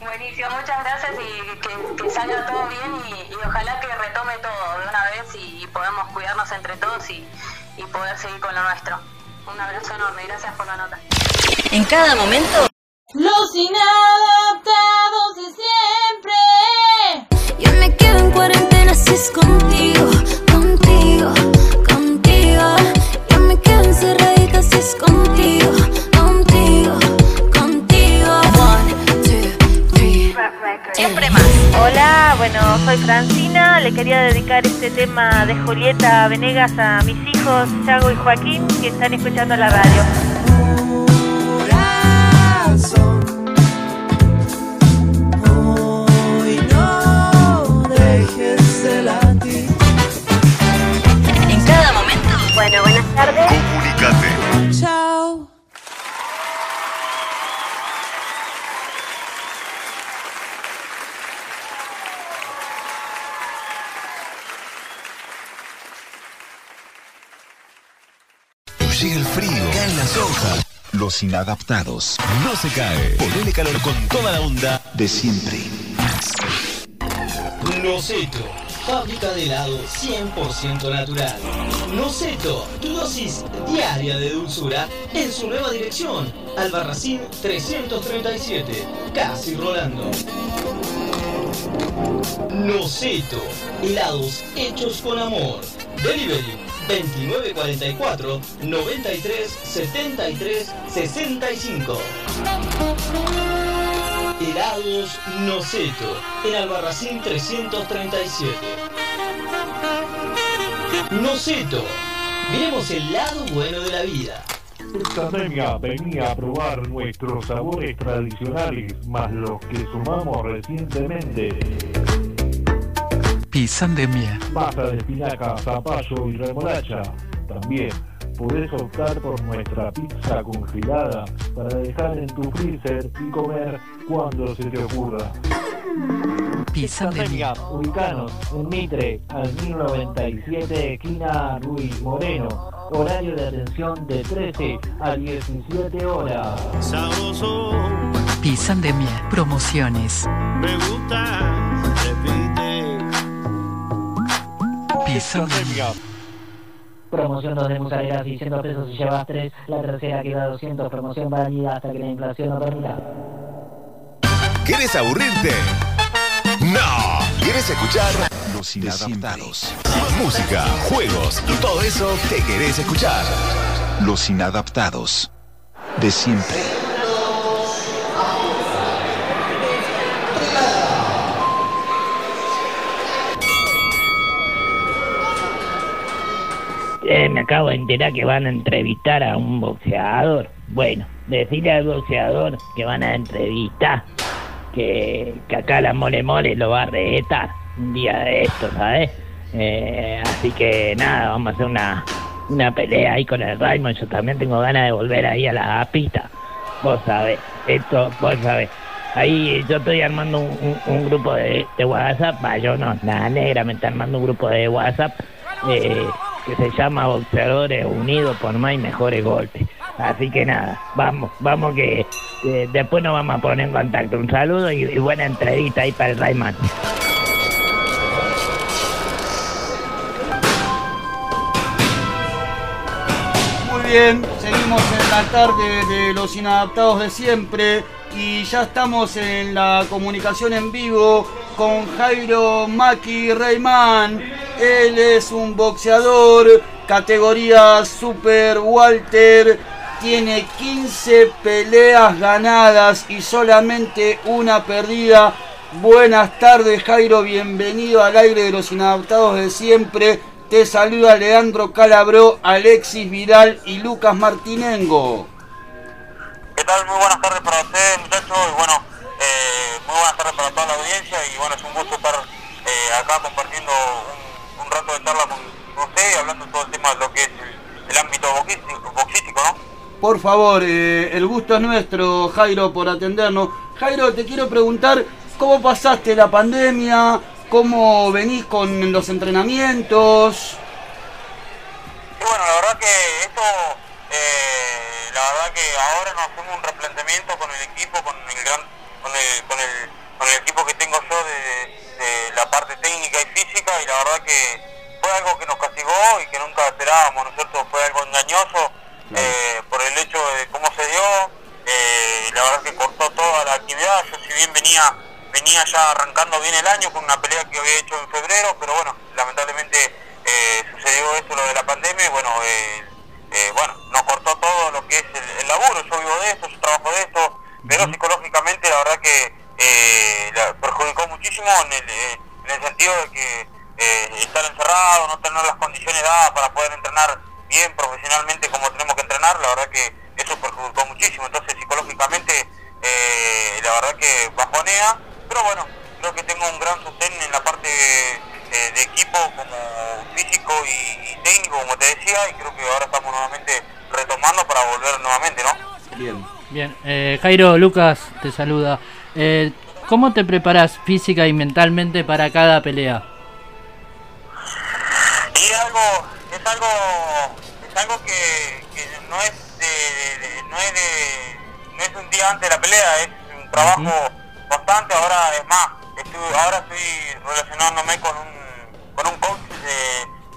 Buenísimo, muchas gracias y que, que salga todo bien y, y ojalá que retome todo de una vez y, y podamos cuidarnos entre todos y, y poder seguir con lo nuestro. Un abrazo enorme, gracias por la nota. En cada momento. Los inadaptados de siempre. Yo me quedo en cuarentena si soy Francina. Le quería dedicar este tema de Julieta Venegas a mis hijos, Chago y Joaquín, que están escuchando la radio. Los inadaptados. No se cae. Ponele calor con toda la onda de siempre. Noceto, fábrica de helado 100% natural. Noceto, tu dosis diaria de dulzura en su nueva dirección. Albarracín 337, casi Rolando. Noceto, helados hechos con amor. Delivery 2944 93 73 65. Helados Noceto, en Albarracín 337. Noceto, miremos el lado bueno de la vida. Esta pandemia venía a probar nuestros sabores tradicionales, más los que sumamos recientemente. Pisandemia. Masa de espinaca, zapallo y remolacha. También podés optar por nuestra pizza congelada para dejar en tu freezer y comer cuando se te ocurra. Pisandemia. Ubicanos en Mitre, al 1097, esquina Ruiz Moreno. Horario de atención de 13 a 17 horas. Sabroso, Pisandemia. Promociones. me gusta, Pisandemia. Promoción 2 de musarela 600 pesos si llevas 3, la tercera queda 200, promoción válida hasta que la inflación no termina. ¿Quieres aburrirte? No. ¿Quieres escuchar? Los inadaptados. Música, juegos y todo eso que querés escuchar. Los inadaptados. De siempre. Eh, me acabo de enterar que van a entrevistar a un boxeador. Bueno, decirle al boxeador que van a entrevistar, que, que acá la mole mole lo va a retar un día de esto, ¿sabes? Eh, así que nada, vamos a hacer una, una pelea ahí con el Raymond. Yo también tengo ganas de volver ahí a la pista. Vos sabés, esto, vos sabés. Ahí yo estoy armando un, un- grupo de, de WhatsApp, yo no, nada negra, me está armando un grupo de WhatsApp eh, que se llama Boxeadores Unidos por Más y Mejores Golpes. Así que nada, vamos, vamos que después nos vamos a poner en contacto. Un saludo y, y buena entrevista ahí para el Rayman. Muy bien, seguimos en la tarde de los inadaptados de siempre y ya estamos en la comunicación en vivo con Jairo Maki Reyman. Él es un boxeador, categoría Super Walter, tiene 15 peleas ganadas y solamente una perdida. Buenas tardes Jairo, bienvenido al aire de los inadaptados de siempre. Te saluda Leandro Calabró, Alexis Vidal y Lucas Martinengo. ¿Qué tal? Muy buenas tardes para ustedes, muchachos, bueno, eh, muy buenas tardes para toda la audiencia, y bueno, es un gusto estar eh, acá compartiendo un, un rato de charla con, usted y hablando todo el tema de lo que es el, el ámbito boxístico, boxístico, ¿no? Por favor, eh, el gusto es nuestro, Jairo, por atendernos. Jairo, te quiero preguntar cómo pasaste la pandemia, ¿Cómo venís con los entrenamientos? Y bueno, la verdad que esto, eh, la verdad que ahora nos hacemos un replanteamiento con el equipo, con el gran, con el, con el, con el equipo que tengo yo de, de la parte técnica y física y la verdad que fue algo que nos castigó y que nunca esperábamos, ¿no es cierto? Fue algo engañoso eh, por el hecho de cómo se dio, eh, la verdad que cortó toda la actividad, yo si bien venía venía ya arrancando bien el año con una pelea que había hecho en febrero, pero bueno, lamentablemente eh, sucedió esto, lo de la pandemia, y bueno, eh, eh, bueno, nos cortó todo lo que es el, el laburo, yo vivo de esto, yo trabajo de esto, pero psicológicamente la verdad que eh, la perjudicó muchísimo en el, eh, en el sentido de que eh, estar encerrado, no tener las condiciones dadas para poder entrenar bien profesionalmente como tenemos que entrenar, la verdad que eso perjudicó muchísimo, entonces psicológicamente eh, la verdad que bajonea, pero bueno, creo que tengo un gran sostén en la parte de equipo como físico y, y técnico, como te decía, y creo que ahora estamos nuevamente retomando para volver nuevamente, ¿no? Bien. Bien, eh, Jairo, Lucas te saluda. Eh, ¿Cómo te preparas física y mentalmente para cada pelea? Y algo, es algo, es algo que, que no es de, de- de- no es de, no es un día antes de la pelea, es un trabajo constante. Ahora es más, estoy, ahora estoy relacionándome con un, con un coach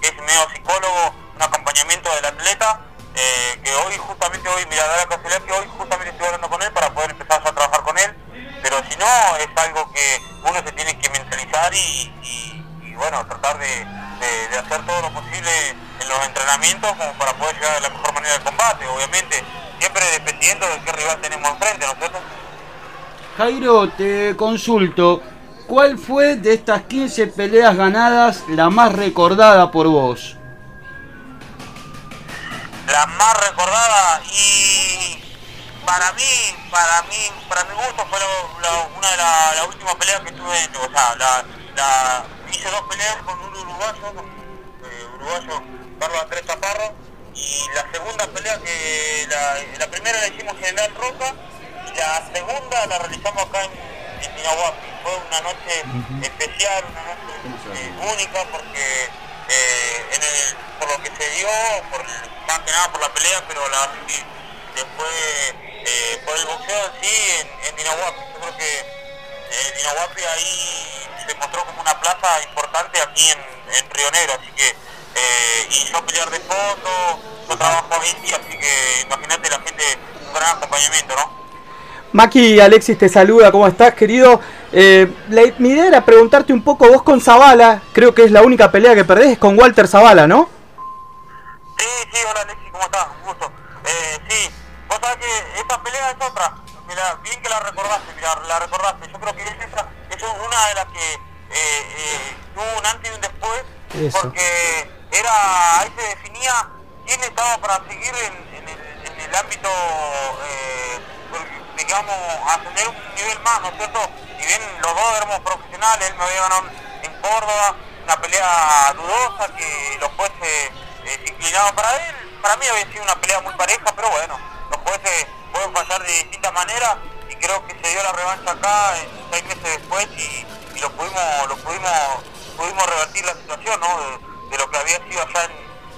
que es medio psicólogo, un acompañamiento del atleta. Eh, que hoy justamente hoy, mira, da la casualidad que hoy justamente estoy hablando con él para poder empezar a trabajar con él, pero si no es algo que uno se tiene que mentalizar y, bueno, tratar de, de- de hacer todo lo posible en los entrenamientos como para poder llegar de la mejor manera al combate, obviamente, siempre dependiendo de qué rival tenemos enfrente, ¿no es cierto? Jairo, te consulto. ¿Cuál fue de estas 15 peleas ganadas la más recordada por vos? La más recordada y para mí, para mí, para mi gusto fue lo- una de las la últimas peleas que tuve, o sea, la, la- hice dos peleas con un uruguayo, con eh, uruguayo Carlos Andrés Chaparro, y la segunda pelea que la, la primera la hicimos en General Roca y la segunda la realizamos acá en, en. Fue una noche especial, una noche eh, única porque eh, en el- por lo que se dio, por más que nada por la pelea, pero la verdad que después eh, por el boxeo en sí en, en Dinahuapi. Yo creo que eh, Dinahuapi ahí se mostró como una plaza importante aquí en, en Río Negro, así que eh, y yo pelear de fondo, yo trabajo ahí, así que imagínate la gente, un gran acompañamiento, ¿no? Maki Alexis te saluda, ¿cómo estás, querido? Eh, la- mi idea era preguntarte un poco, vos con Zavala, creo que es la única pelea que perdés, es con Walter Zavala, ¿no? Sí, sí, hola Alexis, ¿cómo estás? Un gusto. Eh, sí, vos sabés que esta pelea es otra. Mira, bien que la recordaste, mira, la recordaste. Yo creo que es esa, es una de las que eh, eh, tuvo un antes y un después, Eso. porque era, ahí se definía quién estaba para seguir en, en el, en el ámbito, eh, digamos, a tener un nivel más, ¿no es cierto? Y bien, los dos éramos profesionales, él me había ganado en Córdoba, una pelea dudosa que los jueces eh, inclinaban para él. Para mí había sido una pelea muy pareja, pero bueno, los jueces pueden fallar de distintas maneras y creo que se dio la revancha acá eh, seis meses después y, lo pudimos lo pudimos pudimos revertir la situación ¿no? de, lo que había sido allá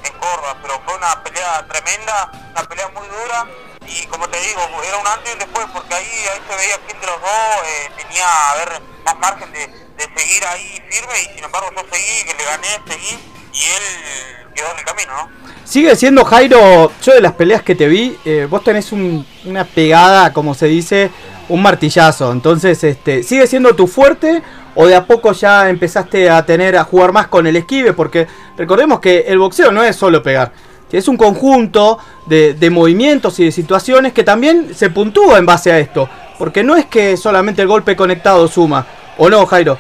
en Córdoba, pero fue una pelea tremenda, una pelea muy dura y como te digo, era un antes y un después porque ahí, ahí se veía quién de los dos eh, tenía a ver más margen de, de seguir ahí firme y sin embargo yo seguí, que le gané, seguí y él quedó en el camino, ¿no? Sigue siendo Jairo, yo de las peleas que te vi, eh, vos tenés un- una pegada, como se dice, un martillazo. Entonces, este, ¿sigue siendo tu fuerte o de a poco ya empezaste a tener a jugar más con el esquive? Porque recordemos que el boxeo no es solo pegar, que es un conjunto de, de movimientos y de situaciones que también se puntúa en base a esto. Porque no es que solamente el golpe conectado suma, ¿o no, Jairo?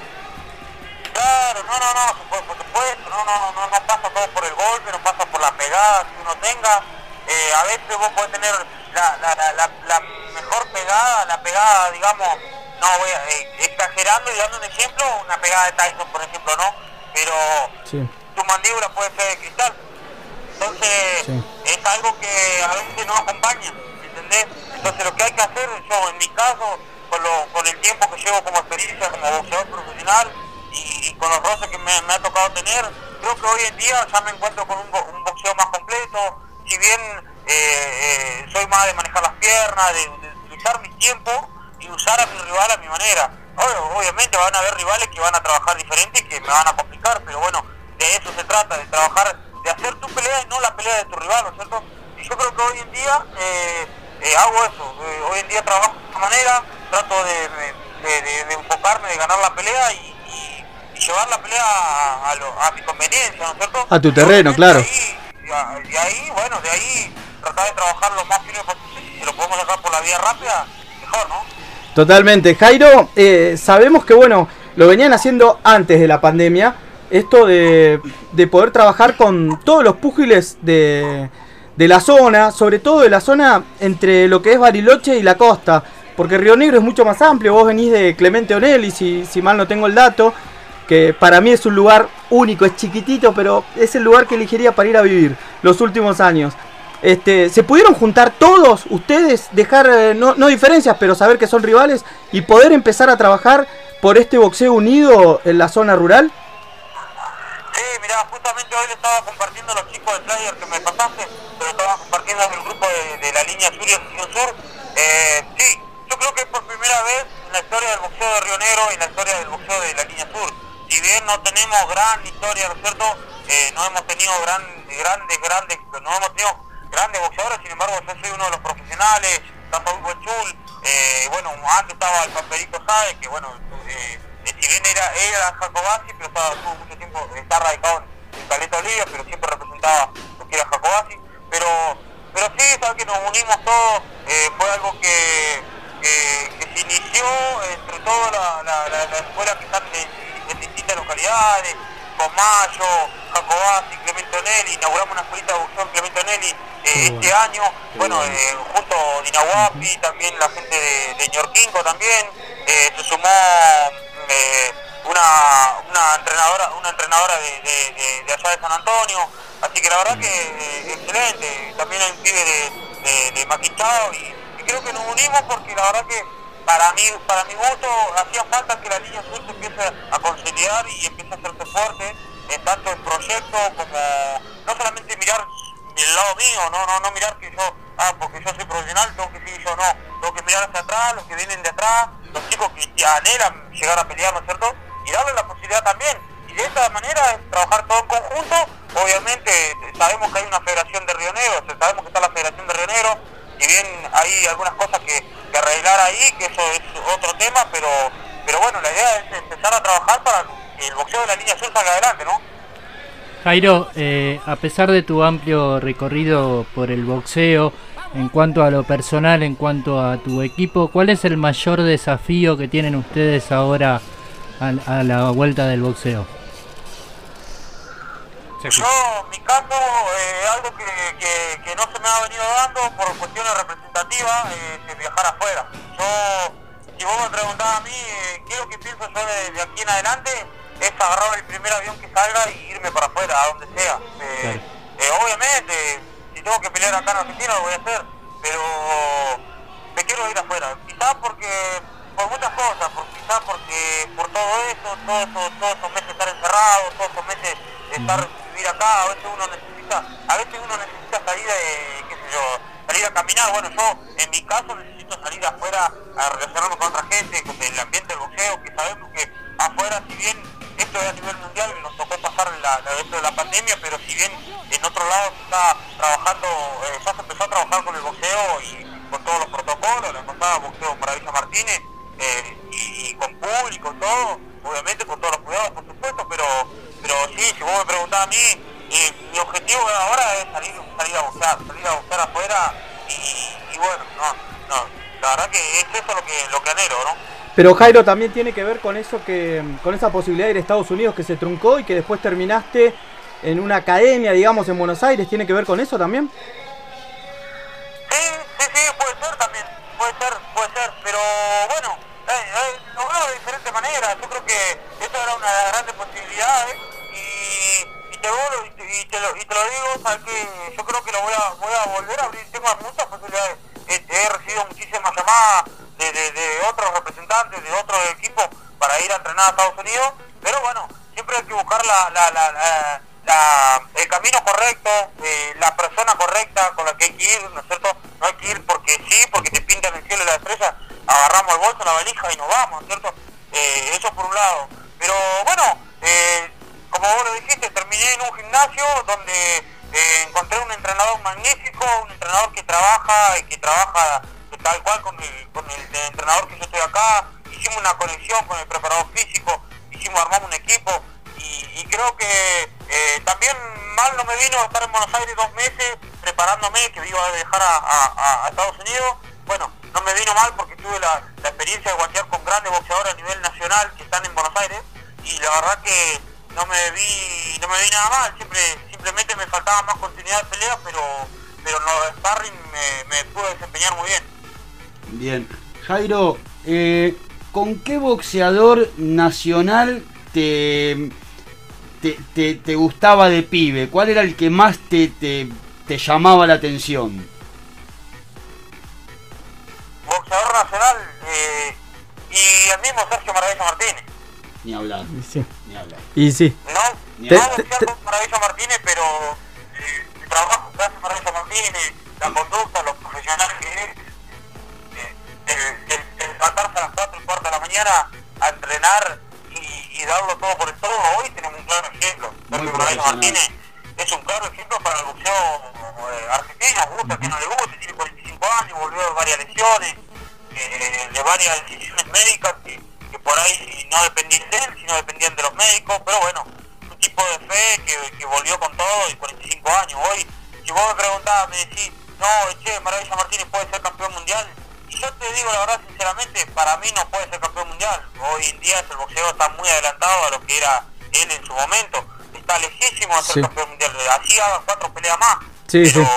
Claro, no, no, no, por, por supuesto, no, no, no, no, no pasa todo por el golpe, no pasa por la pegada que uno tenga. Eh, a veces vos podés tener la, la, la, la, la mejor pegada, la pegada, digamos, no voy a, eh, exagerando y dando un ejemplo, una pegada de Tyson, por ejemplo, ¿no? Pero Sí. tu mandíbula puede ser de cristal. Entonces, Sí. es algo que a veces no acompaña, ¿entendés? Entonces, lo que hay que hacer, yo en mi caso, con, lo, con el tiempo que llevo como experiencia como boxeador profesional, y, y con los roces que me, me ha tocado tener, creo que hoy en día ya me encuentro con un, bo- un boxeo más completo, si bien eh, eh, soy más de manejar las piernas, de, de utilizar mi tiempo y usar a mi rival a mi manera. Obvio- obviamente van a haber rivales que van a trabajar diferente y que me van a complicar, pero bueno, de eso se trata, de trabajar, de hacer tu pelea y no la pelea de tu rival, ¿no es cierto? Y yo creo que hoy en día eh, eh, hago eso, eh, hoy en día trabajo de esta manera, trato de, de- de- de enfocarme, de ganar la pelea y, y- y llevar la pelea a, a lo- a mi conveniencia, ¿no es cierto? A tu terreno, claro. Y, y ahí, bueno, de ahí tratar de trabajar lo más firme posible, si lo podemos sacar por la vía rápida, mejor, ¿no? Totalmente. Jairo, eh, sabemos que, bueno, lo venían haciendo antes de la pandemia, esto de, de poder trabajar con todos los púgiles de, de la zona, sobre todo de la zona entre lo que es Bariloche y la costa, porque Río Negro es mucho más amplio, vos venís de Clemente Onelli, si, si mal no tengo el dato, que para mí es un lugar único, es chiquitito, pero es el lugar que elegiría para ir a vivir los últimos años. Este, ¿Se pudieron juntar todos ustedes, dejar eh, no, no diferencias, pero saber que son rivales y poder empezar a trabajar por este boxeo unido en la zona rural? Sí, mira, justamente hoy le estaba compartiendo los chicos del flyer que me pasaste, pero estaba compartiendo en el grupo de, la línea sur y el sur. Eh, sí, yo creo que por primera vez en la historia del boxeo de Río Negro y en la historia del boxeo de la línea sur. Si bien no tenemos gran historia, ¿no es cierto? Eh, no hemos tenido gran, grandes, grandes, no hemos tenido grandes boxeadores, sin embargo yo soy uno de los profesionales, está Saúl Bochul, eh, bueno, antes estaba el Pamperico Sáez, que bueno, eh, si bien era, era Jacobasi, pero estaba, tuvo mucho tiempo, está radicado en, Caleta Olivia, pero siempre representaba lo que era Jacobasi, pero, pero sí, sabes que nos unimos todos, eh, fue algo que, que, que se inició entre toda la, la, la, la escuela que están en, en distintas localidades, Comayo, Jacobasi, Clemente Onelli, inauguramos una escuelita de boxeo en Clemente Onelli eh, este año, bueno, eh, junto a Dinahuapi, también la gente de, de Ñorquinco también, eh, se sumó eh, una, una entrenadora una entrenadora de, allá de San Antonio, así que la verdad que eh, excelente, también hay un pibe de, de, y, creo que nos unimos porque la verdad que para mí, para mi gusto hacía falta que la línea sur se empiece a consolidar y empiece a hacerse fuerte, en tanto en proyecto como no solamente mirar del lado mío, no, no, no mirar que yo, ah, porque yo soy profesional, tengo que seguir yo, no, tengo que mirar hacia atrás, los que vienen de atrás, los chicos que anhelan llegar a pelear, ¿no es cierto? Y darle la posibilidad también. Y de esta manera trabajar todo en conjunto, obviamente sabemos que hay una federación de Río Negro, sabemos que está la federación de Río Negro, si bien hay algunas cosas que, que arreglar ahí, que eso es otro tema, pero, pero bueno, la idea es empezar a trabajar para que el boxeo de la línea sur salga adelante, ¿no? Jairo, eh, a pesar de tu amplio recorrido por el boxeo, en cuanto a lo personal, en cuanto a tu equipo, ¿cuál es el mayor desafío que tienen ustedes ahora a, a la vuelta del boxeo? Yo, en mi caso, eh, algo que, que, que no se me ha venido dando por cuestiones representativas eh, es viajar afuera. Yo, si vos me preguntás a mí, eh, ¿qué es lo que pienso yo de, de aquí en adelante? Es agarrar el primer avión que salga y irme para afuera, a donde sea. Eh, obviamente, si tengo que pelear acá en Argentina lo voy a hacer, pero me quiero ir afuera. Quizás porque, por muchas cosas, por, quizás porque por todo eso, todo eso, todos esos meses estar encerrado, todos esos meses estar vivir acá, a veces uno necesita, a veces uno necesita salir de, qué sé yo, salir a caminar, bueno yo en mi caso necesito salir afuera a relacionarme con otra gente, con el ambiente del boxeo, que sabemos que afuera si bien esto es a nivel mundial, nos tocó pasar la, la, de la pandemia, pero si bien en otro lado se está trabajando, eh, ya se empezó a trabajar con el boxeo y con todos los protocolos, la pasada boxeo Maravilla Martínez, eh, y, y con público, todo, obviamente con todos los cuidados por supuesto, pero pero sí, si vos me preguntás a mí, eh, mi objetivo ahora es salir, salir a boxear, salir a boxear afuera y, y bueno, no, no, la verdad que es eso lo que, lo que anhelo, ¿no? Pero Jairo también tiene que ver con eso que con esa posibilidad de ir a Estados Unidos que se truncó y que después terminaste en una academia, digamos, en Buenos Aires, ¿tiene que ver con eso también? Sí, sí, sí, puede ser también, puede ser, puede ser, pero bueno, eh, eh, de diferentes maneras, yo creo que esa era una de las grandes posibilidades y, y, te, vuelvo- y, y te lo, y te lo digo, sabes que yo creo que lo voy a, voy a volver a abrir, tengo muchas posibilidades, Eh, he recibido muchísimas llamadas de, otros representantes, de otros equipos para ir a entrenar a Estados Unidos pero bueno, siempre hay que buscar la, la, la, la- la- el camino correcto, eh, la persona correcta con la que hay que ir, ¿no es cierto? No hay que ir porque sí, porque te pintan el cielo y la estrella, agarramos el bolso, la valija y nos vamos, ¿no es cierto? Eh, eso por un lado. Pero bueno, eh, como vos lo dijiste, terminé en un gimnasio donde eh, encontré un entrenador magnífico, un entrenador que trabaja y que trabaja tal cual con el, entrenador que yo estoy acá, hicimos una conexión con el preparador físico, hicimos, armamos un equipo y, creo que eh, también mal no me vino estar en Buenos Aires dos meses preparándome, que iba a dejar a, Estados Unidos. Bueno, no me vino mal porque tuve la, experiencia de guatear con grandes boxeadores a nivel nacional que están en Buenos Aires y la verdad que no me vi no me vi nada mal, siempre simplemente me faltaba más continuidad de pelea, pero pero los sparring me, me pude desempeñar muy bien. Bien. Jairo, eh, ¿con qué boxeador nacional te, te, te- te gustaba de pibe? ¿Cuál era el que más te, te, te llamaba la atención? Boxeador nacional eh, y el mismo Sergio Maravilla Martínez. Ni hablar. Sí. Ni hablar. Y sí. No, Ni Te- no con Maravilla Martínez, pero eh, el trabajo que hace Maravilla Martínez, la conducta, lo profesional que es, el, el- el levantarse a las 4 y cuarto de la mañana a entrenar y, y darlo todo por el todo, hoy tenemos un claro ejemplo. Sergio. Martínez es un claro ejemplo para el boxeo eh, argentino, gusta que no le guste, tiene 45 años, volvió de varias lesiones, eh, de varias decisiones médicas que, que por ahí no dependían de él, sino dependían de los médicos, pero bueno, un tipo de fe que, que volvió con todo y 45 años. Hoy, si vos me preguntabas, me decís, no, che, Maravilla Martínez puede ser campeón mundial, yo te digo la verdad, sinceramente, para mí no puede ser campeón mundial. Hoy en día el boxeo está muy adelantado a lo que era él en su momento. Está lejísimo de ser Sí. campeón mundial. Así hagan cuatro peleas más. Sí, pero, sí.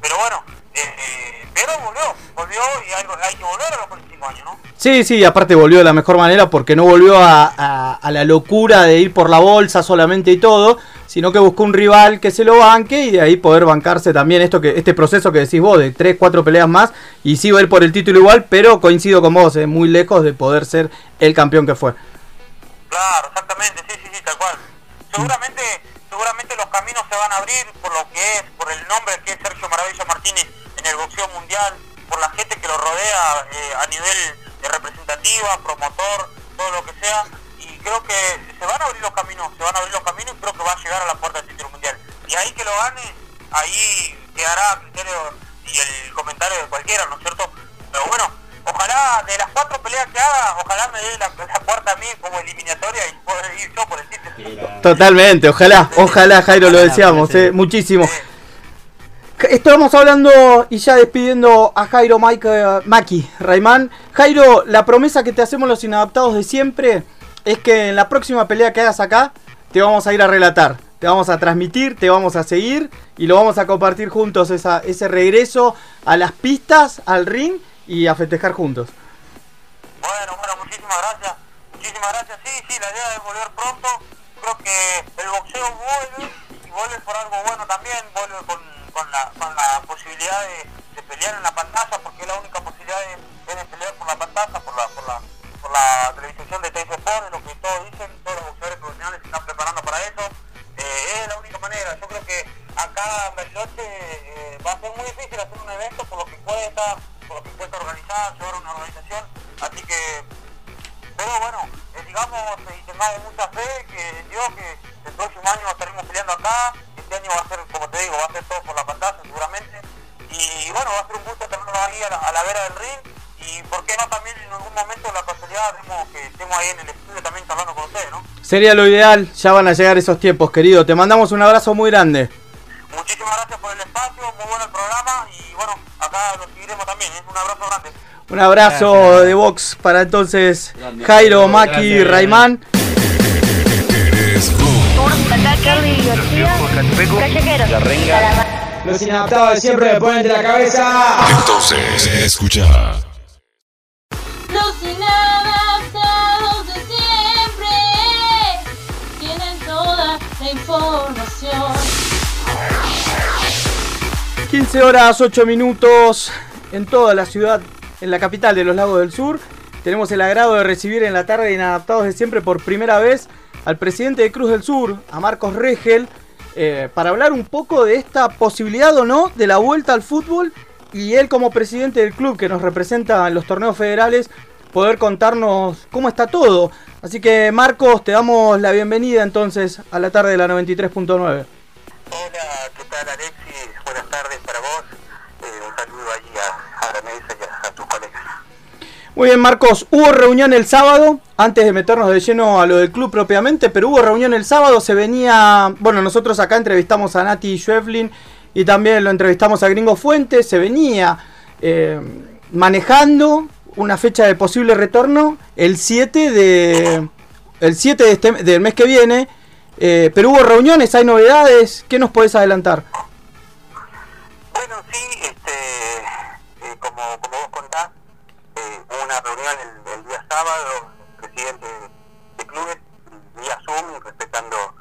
pero bueno, eh, pero volvió, volvió y hay, hay que volver a los 45 años, ¿no? Sí, sí, aparte volvió de la mejor manera porque no volvió a, a- a la locura de ir por la bolsa solamente y todo, sino que buscó un rival que se lo banque y de ahí poder bancarse también esto que este proceso que decís vos de 3, 4 peleas más y sí va a ir por el título igual, pero coincido con vos, es muy lejos de poder ser el campeón que fue. Claro, exactamente, sí, sí, sí, tal cual. Seguramente, seguramente los caminos se van a abrir por lo que es, por el nombre que es Sergio Maravilla Martínez en el boxeo mundial, por la gente que lo rodea eh, a nivel de representativa, promotor, todo lo que sea, y creo que se van a abrir los caminos, se van a abrir los caminos y creo que va a llegar a la puerta del título mundial. Y ahí que lo gane, ahí quedará a criterio y el comentario de cualquiera, ¿no es cierto? Pero bueno, ojalá de las cuatro peleas que haga, ojalá me dé la, la cuarta a mí como eliminatoria y poder ir yo por el título. Totalmente, ojalá, ojalá Jairo lo deseamos, eh, muchísimo. Estamos hablando y ya despidiendo a Jairo Mike, eh, Maki Raimán. Jairo, la promesa que te hacemos los inadaptados de siempre es que en la próxima pelea que hagas acá te vamos a ir a relatar, te vamos a transmitir, te vamos a seguir y lo vamos a compartir juntos esa- ese regreso a las pistas, al ring y a festejar juntos. Bueno, bueno, muchísimas gracias. Muchísimas gracias. Sí, sí, la idea es volver pronto. Creo que el boxeo vuelve y vuelve por algo bueno también. Vuelve con, con, la, con la posibilidad de, pelear en la pantalla, porque la única posibilidad es de pelear por la pantalla, por la, por la, por la televisación de Teis Sport, lo que todos dicen, todos los boxeadores profesionales se están preparando para eso. Eh, es la única manera. Yo creo que acá en Bariloche eh, va a ser muy difícil hacer un evento por lo que cuesta, por lo que cuesta organizar, llevar una organización. Así que, pero bueno, eh, digamos y tengamos mucha fe que en Dios que el próximo año estaremos peleando acá. Este año va a ser, como te digo, va a ser todo por la pantalla seguramente. Y bueno, va a ser un gusto tenerlo ahí a la, a la vera del ring. Y por qué no también en algún momento la casualidad vemos que estemos ahí en el estudio también charlando con ustedes, ¿no? Sería lo ideal, ya van a llegar esos tiempos, querido. Te mandamos un abrazo muy grande. Muchísimas gracias por el espacio, muy bueno el programa y bueno, acá lo seguiremos también, ¿eh? un abrazo grande. Un abrazo de box para entonces Jairo, Maki, Raimán. Los inadaptados de siempre me ponen de la cabeza. Entonces, escucha. Los inadaptados de siempre tienen toda la información. 15 horas 8 minutos en toda la ciudad, en la capital de los Lagos del Sur. Tenemos el agrado de recibir en la tarde de Inadaptados de siempre por primera vez al presidente de Cruz del Sur, a Marcos Regel, eh, para hablar un poco de esta posibilidad o no de la vuelta al fútbol y él como presidente del club que nos representa en los torneos federales, poder contarnos cómo está todo. Así que Marcos, te damos la bienvenida entonces a la tarde de la 93.9. Muy bien, Marcos. Hubo reunión el sábado, antes de meternos de lleno a lo del club propiamente, pero hubo reunión el sábado. Se venía. Bueno, nosotros acá entrevistamos a Nati Schweflin y también lo entrevistamos a Gringo Fuentes. Se venía eh, manejando una fecha de posible retorno el 7 de. El 7 de este, del mes que viene. Eh, pero hubo reuniones, hay novedades. ¿Qué nos podés adelantar? Bueno, sí, este, eh, como, como vos contás, eh, hubo una reunión el, el día sábado, el presidente de clubes, vía Zoom, respetando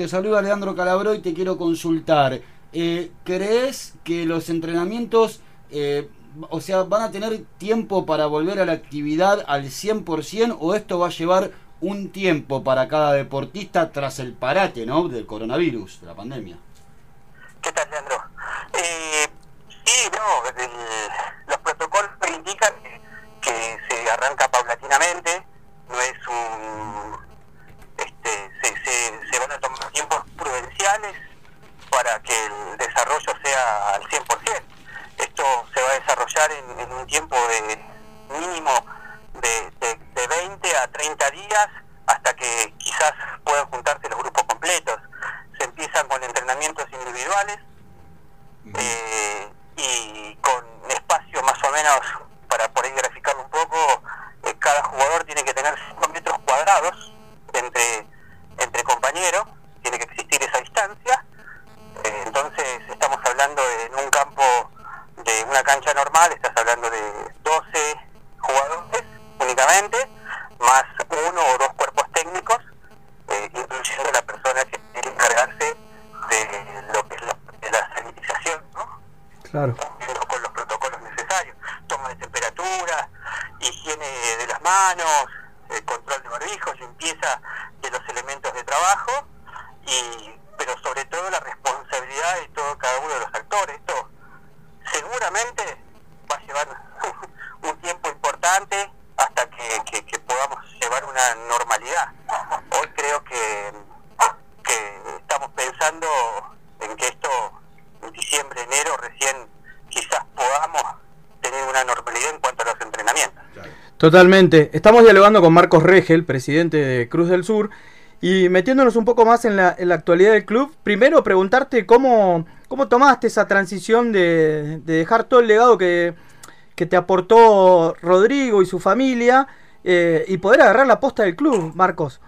te, saluda Leandro Calabro y te quiero consultar. Eh, ¿Crees que los entrenamientos, eh, o sea, van a tener tiempo para volver a la actividad al 100% o esto va a llevar un tiempo para cada deportista tras el parate, ¿no? Del coronavirus, de la pandemia. ¿Qué tal, Leandro? Eh, sí, no, el- los protocolos indican que, que se arranca paulatinamente, no es un... Este, se, se, se van a tomar tiempos prudenciales para que el desarrollo sea al 100%. Esto se va a desarrollar en, en un tiempo de mínimo de, de, de 20 a 30 días hasta que quizás puedan juntarse los grupos completos. Se empiezan con entrenamientos individuales eh, y con espacio más o menos, para por ahí graficarlo un poco, eh, cada jugador tiene que tener 5 metros cuadrados entre, entre compañeros, tiene que existir esa distancia. Eh, entonces estamos hablando en un campo de una cancha normal, estás hablando de 12 jugadores únicamente, más uno o dos cuerpos técnicos, eh, incluyendo la persona que tiene que encargarse de lo que es la, la sanitización, ¿no? Claro. Totalmente. Estamos dialogando con Marcos Regel, presidente de Cruz del Sur, y metiéndonos un poco más en la, en la actualidad del club, primero preguntarte cómo, cómo tomaste esa transición de, dejar todo el legado que, que, te aportó Rodrigo y su familia eh, y poder agarrar la posta del club, Marcos.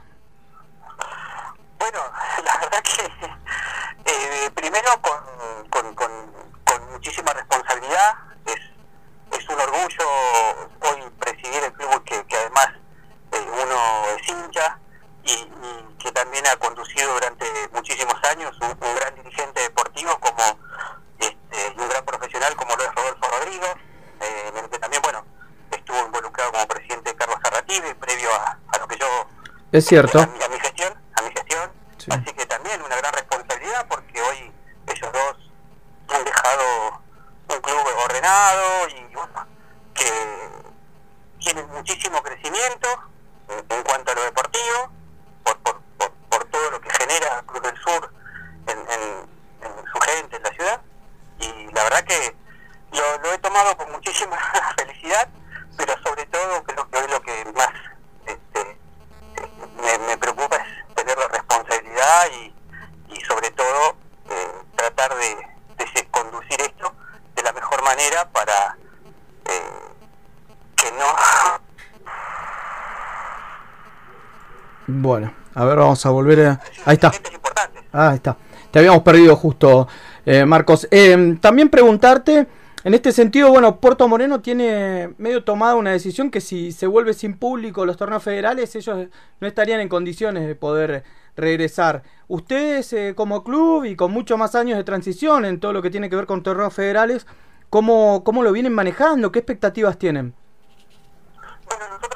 Es cierto. a volver a... Ahí está. Ah, ahí está. Te habíamos perdido justo, eh, Marcos. Eh, también preguntarte, en este sentido, bueno, Puerto Moreno tiene medio tomada una decisión que si se vuelve sin público los torneos federales, ellos no estarían en condiciones de poder regresar. Ustedes eh, como club y con muchos más años de transición en todo lo que tiene que ver con torneos federales, ¿cómo, cómo lo vienen manejando? ¿Qué expectativas tienen? Bueno, nosotros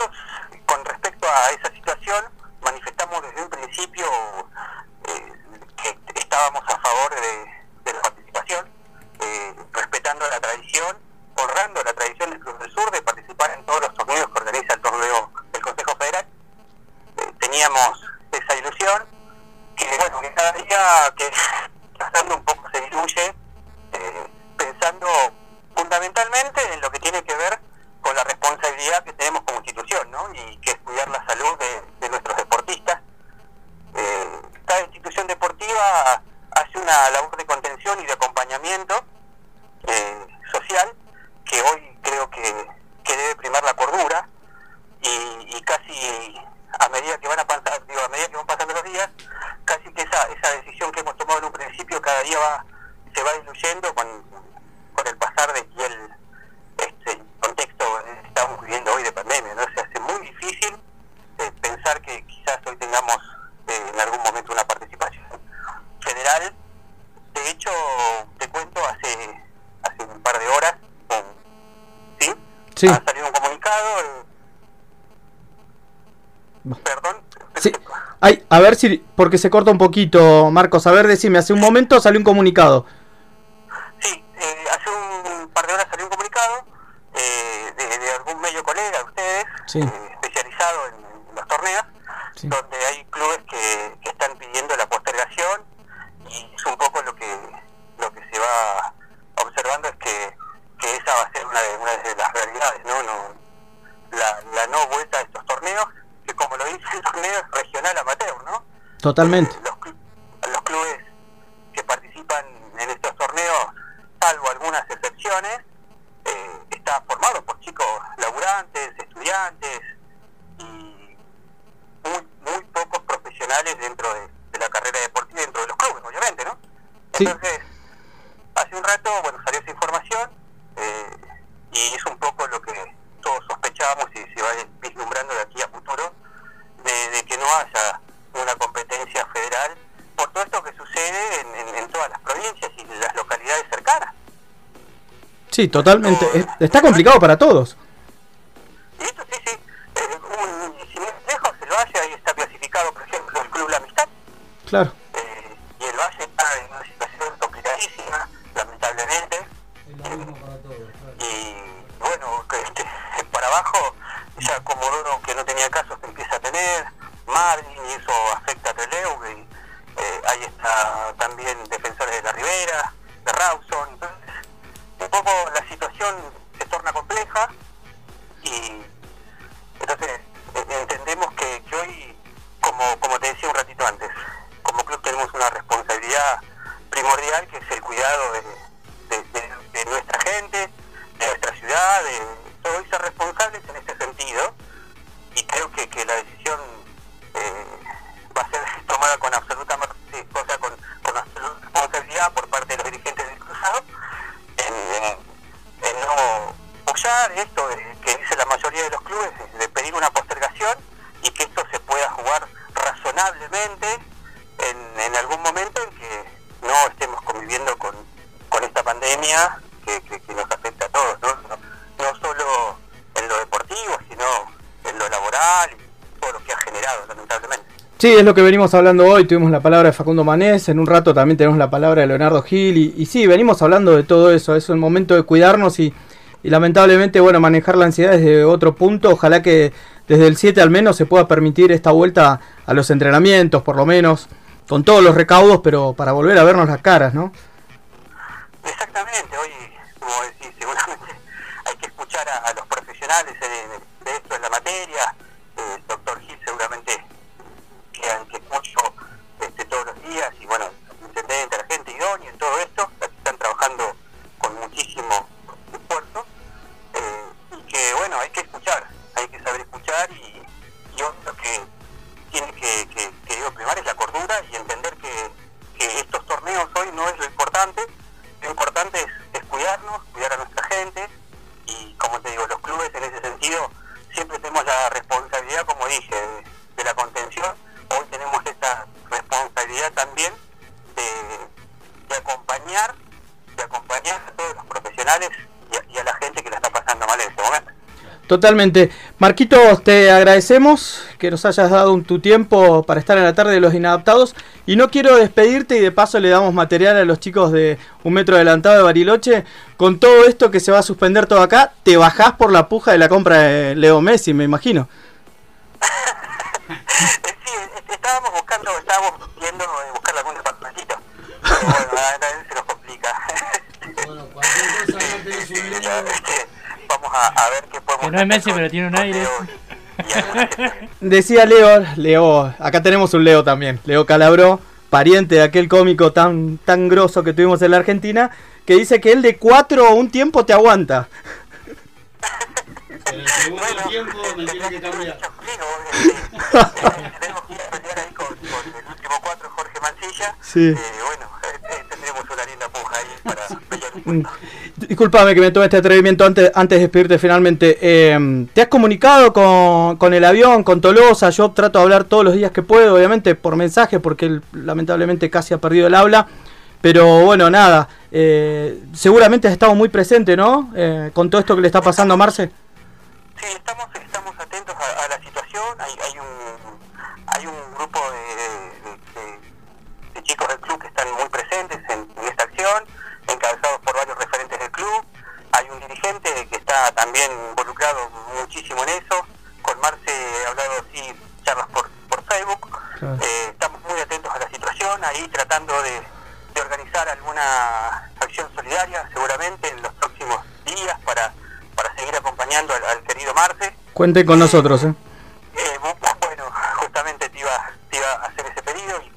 Porque se corta un poquito, Marcos. A ver, decime, hace un momento salió un comunicado. Totalmente. Sí, totalmente. Está complicado para todos. Sí, sí, sí. Eh, un, si lejos, el Valle ahí está clasificado, por ejemplo, el Club La Amistad. Claro. Eh, y el Valle está en una situación complicadísima, lamentablemente. La eh, para todos, claro. Y bueno, este, para abajo, ya como uno que no tenía casos que empieza a tener, Margin, y eso afecta a Treleu, y eh, ahí está también defensores de la Ribera, de Rawson, entonces poco la situación se torna compleja y entonces eh, entendemos que, hoy, como, como te decía un ratito antes, como club tenemos una responsabilidad primordial que es el cuidado de, nuestra gente, de nuestra ciudad, de todo y ser responsables en este sentido. Y creo que, que la decisión eh, va a ser tomada con absoluta o sea, con, con absoluta responsabilidad por parte de los dirigentes apoyar esto de- que dice la mayoría de los clubes, de pedir una postergación y que esto se pueda jugar razonablemente en, en algún momento en que no estemos conviviendo con, con esta pandemia que, que- nos afecta a todos, ¿no? No, solo en lo deportivo, sino en lo laboral y todo lo que ha generado, lamentablemente. Sí, es lo que venimos hablando hoy. Tuvimos la palabra de Facundo Manés. En un rato también tenemos la palabra de Leonardo Gil. Y sí, venimos hablando de todo eso. Es el momento de cuidarnos y, y lamentablemente, bueno, manejar la ansiedad desde otro punto. Ojalá que desde el 7 al menos se pueda permitir esta vuelta a los entrenamientos, por lo menos, con todos los recaudos, pero para volver a vernos las caras, ¿no? Exactamente, hoy, como decís, seguramente hay que escuchar a, a los profesionales de, de esto en la materia. Eh, Totalmente. Marquitos, te agradecemos que nos hayas dado un- tu tiempo para estar en la tarde de los inadaptados. Y no quiero despedirte y de paso le damos material a los chicos de un metro adelantado de Bariloche. Con todo esto que se va a suspender todo acá, te bajás por la puja de la compra de Leo Messi, me imagino. Estábamos buscando, estábamos viendo eh, buscar algún departamentito. Pero bueno, a veces se nos complica. Sí, ya, este, Vamos a, a ver qué podemos Que no es Messi, pero tiene un aire. Decía Leo, Leo, acá tenemos un Leo también, Leo Calabró, pariente de aquel cómico tan, tan grosso que tuvimos en la Argentina, que dice que él de cuatro un tiempo te aguanta. En el segundo tiempo me tiene que cambiar. tenemos que ir a pelear ahí con, el último cuatro, Jorge Mancilla. Sí. Eh, bueno, eh, eh, tendremos una linda puja ahí para pelear un. Disculpame que me tome este atrevimiento antes, antes de despedirte finalmente. Eh, ¿Te has comunicado con, con el avión, con Tolosa? Yo trato de hablar todos los días que puedo, obviamente por mensaje, porque él lamentablemente casi ha perdido el habla. Pero bueno, nada, eh, seguramente has estado muy presente, ¿no? Eh, con todo esto que le está pasando a Marce. Sí, estamos, está también involucrado muchísimo en eso. Con Marce he hablado así, charlas por, por Facebook. Eh, estamos muy atentos a la situación, ahí tratando de, de organizar alguna acción solidaria, seguramente en los próximos días, para, para seguir acompañando al, al querido Marce. Cuenten con nosotros, ¿eh? Eh, bu- bueno, justamente te iba, te iba a hacer ese pedido y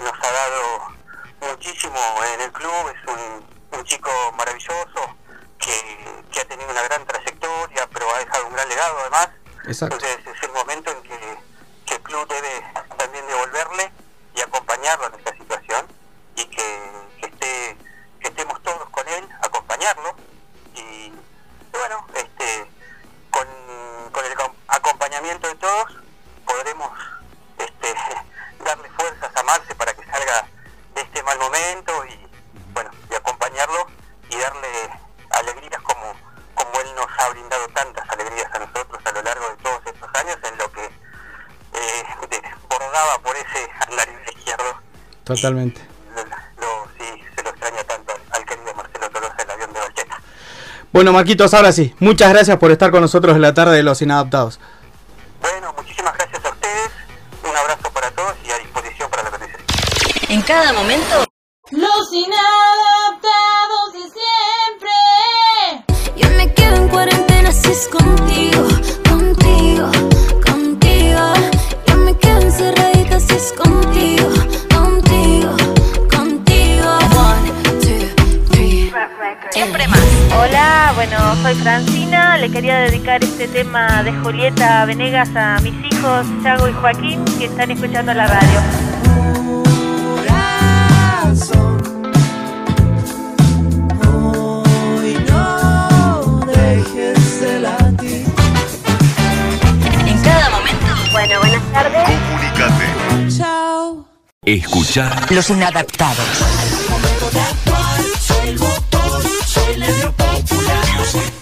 nos ha dado muchísimo en el club, es un, un chico maravilloso que, que ha tenido una gran trayectoria, pero ha dejado un gran legado además. Exacto. Entonces es el momento en que, que el club debe también devolverle y acompañarlo en esta situación y que, que esté que estemos todos con él, acompañarlo y bueno, este con, con el acom- acompañamiento de todos podremos este, para que salga de este mal momento y bueno, y acompañarlo y darle alegrías como, como él nos ha brindado tantas alegrías a nosotros a lo largo de todos estos años en lo que eh, desbordaba por ese andarivel izquierdo. Totalmente. Lo, sí, se lo extraña tanto al querido Marcelo Tolosa, el avión de Valleta. Bueno, Marquitos, ahora sí. Muchas gracias por estar con nosotros en la tarde de los inadaptados. Cada momento. Los inadaptados de siempre. Yo me quedo en cuarentena si es contigo, contigo, contigo. Yo me quedo encerradita si es contigo, contigo, contigo. One, two, three. Siempre más. Hola, bueno, soy Francina. Le quería dedicar este tema de Julieta Venegas a mis hijos, Chago y Joaquín, que están escuchando la radio. Escuchar. Los inadaptados.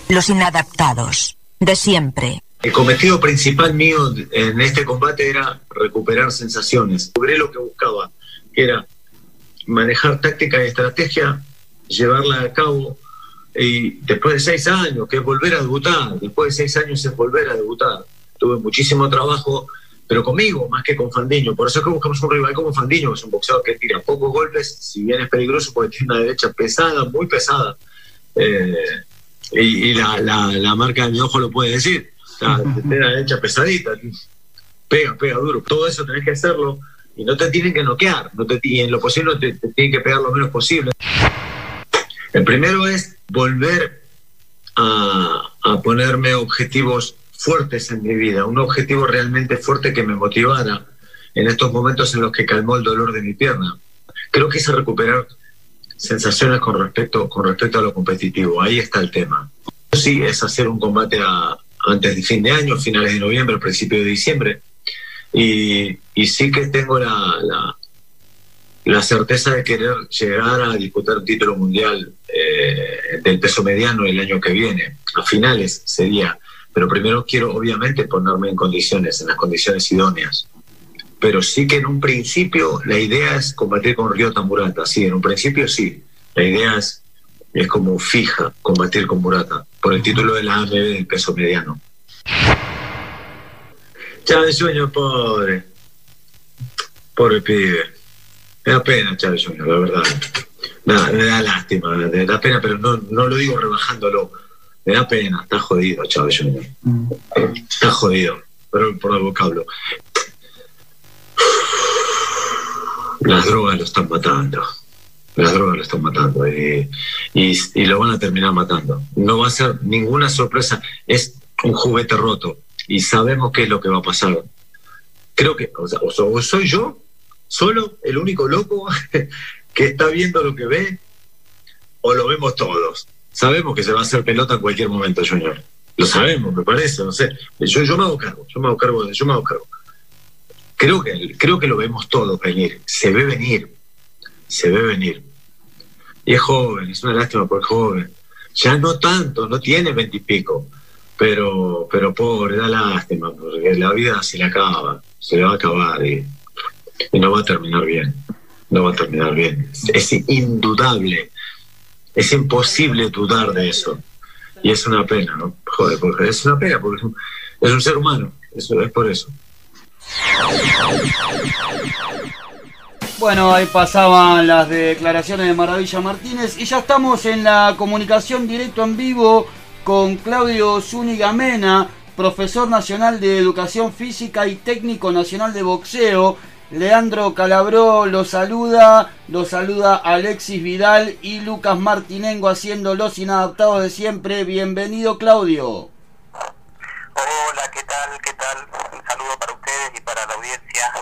Los inadaptados. De siempre. El cometido principal mío en este combate era recuperar sensaciones. Logré lo que buscaba, que era manejar táctica y estrategia, llevarla a cabo y después de seis años, que es volver a debutar, después de seis años es volver a debutar. Tuve muchísimo trabajo, pero conmigo más que con Fandiño. Por eso es que buscamos un rival como Fandiño, que es un boxeador que tira pocos golpes, si bien es peligroso porque tiene una derecha pesada, muy pesada. Eh, y y la, la, la marca de mi ojo lo puede decir. Sea, tiene la derecha pesadita, pega, pega duro. Todo eso tenés que hacerlo y no te tienen que noquear. No te, y en lo posible te, te tienen que pegar lo menos posible. El primero es volver a, a ponerme objetivos fuertes en mi vida, un objetivo realmente fuerte que me motivara en estos momentos en los que calmó el dolor de mi pierna. Creo que es recuperar sensaciones con respecto, con respecto a lo competitivo. Ahí está el tema. Sí, es hacer un combate antes de fin de año, finales de noviembre, principio de diciembre. Y, sí que tengo la, la, la certeza de querer llegar a disputar un título mundial eh, del peso mediano el año que viene. A finales sería. Pero primero quiero, obviamente, ponerme en condiciones, en las condiciones idóneas pero sí que en un principio la idea es combatir con Ryota Murata. Sí, en un principio sí. La idea es, es como fija combatir con Murata por el título de la AMB del peso mediano. Chávez Sueño, pobre. Pobre pibe. Me da pena, Chávez Junior, la verdad. Nada, me da lástima, me da pena, pero no, no lo digo rebajándolo. Me da pena, está jodido, Chávez. Está jodido, pero por el vocablo. Las drogas lo están matando. Las drogas lo están matando y, y- lo van a terminar matando. No va a ser ninguna sorpresa. Es un juguete roto y sabemos qué es lo que va a pasar. Creo que, o sea, o soy yo solo el único loco que está viendo lo que ve o lo vemos todos. Sabemos que se va a hacer pelota en cualquier momento, Junior. Lo sabemos, me parece, no sé. Yo, yo me hago cargo, yo me hago cargo, yo me hago cargo. Creo que, creo que lo vemos todos venir. Se ve venir. Se ve venir. Y es joven, es una lástima por joven. Ya no tanto, no tiene veintipico. Pero, pero pobre, da lástima, porque la vida se le acaba, se le va a acabar y no va a terminar bien. No va a terminar bien. Es indudable. Es imposible dudar de eso. Y es una pena, ¿no? Joder, porque es una pena, porque es un, ser humano. Eso es por eso. Bueno, ahí pasaban las declaraciones de Maravilla Martínez y ya estamos en la comunicación directo en vivo con Claudio Zúñiga Mena, profesor nacional de Educación Física y técnico nacional de boxeo. Leandro Calabró lo saluda, lo saluda Alexis Vidal y Lucas Martinengo haciendo los inadaptados de siempre. Bienvenido Claudio. Hola, ¿qué tal? ¿Qué tal? Un saludo para ustedes y para la audiencia.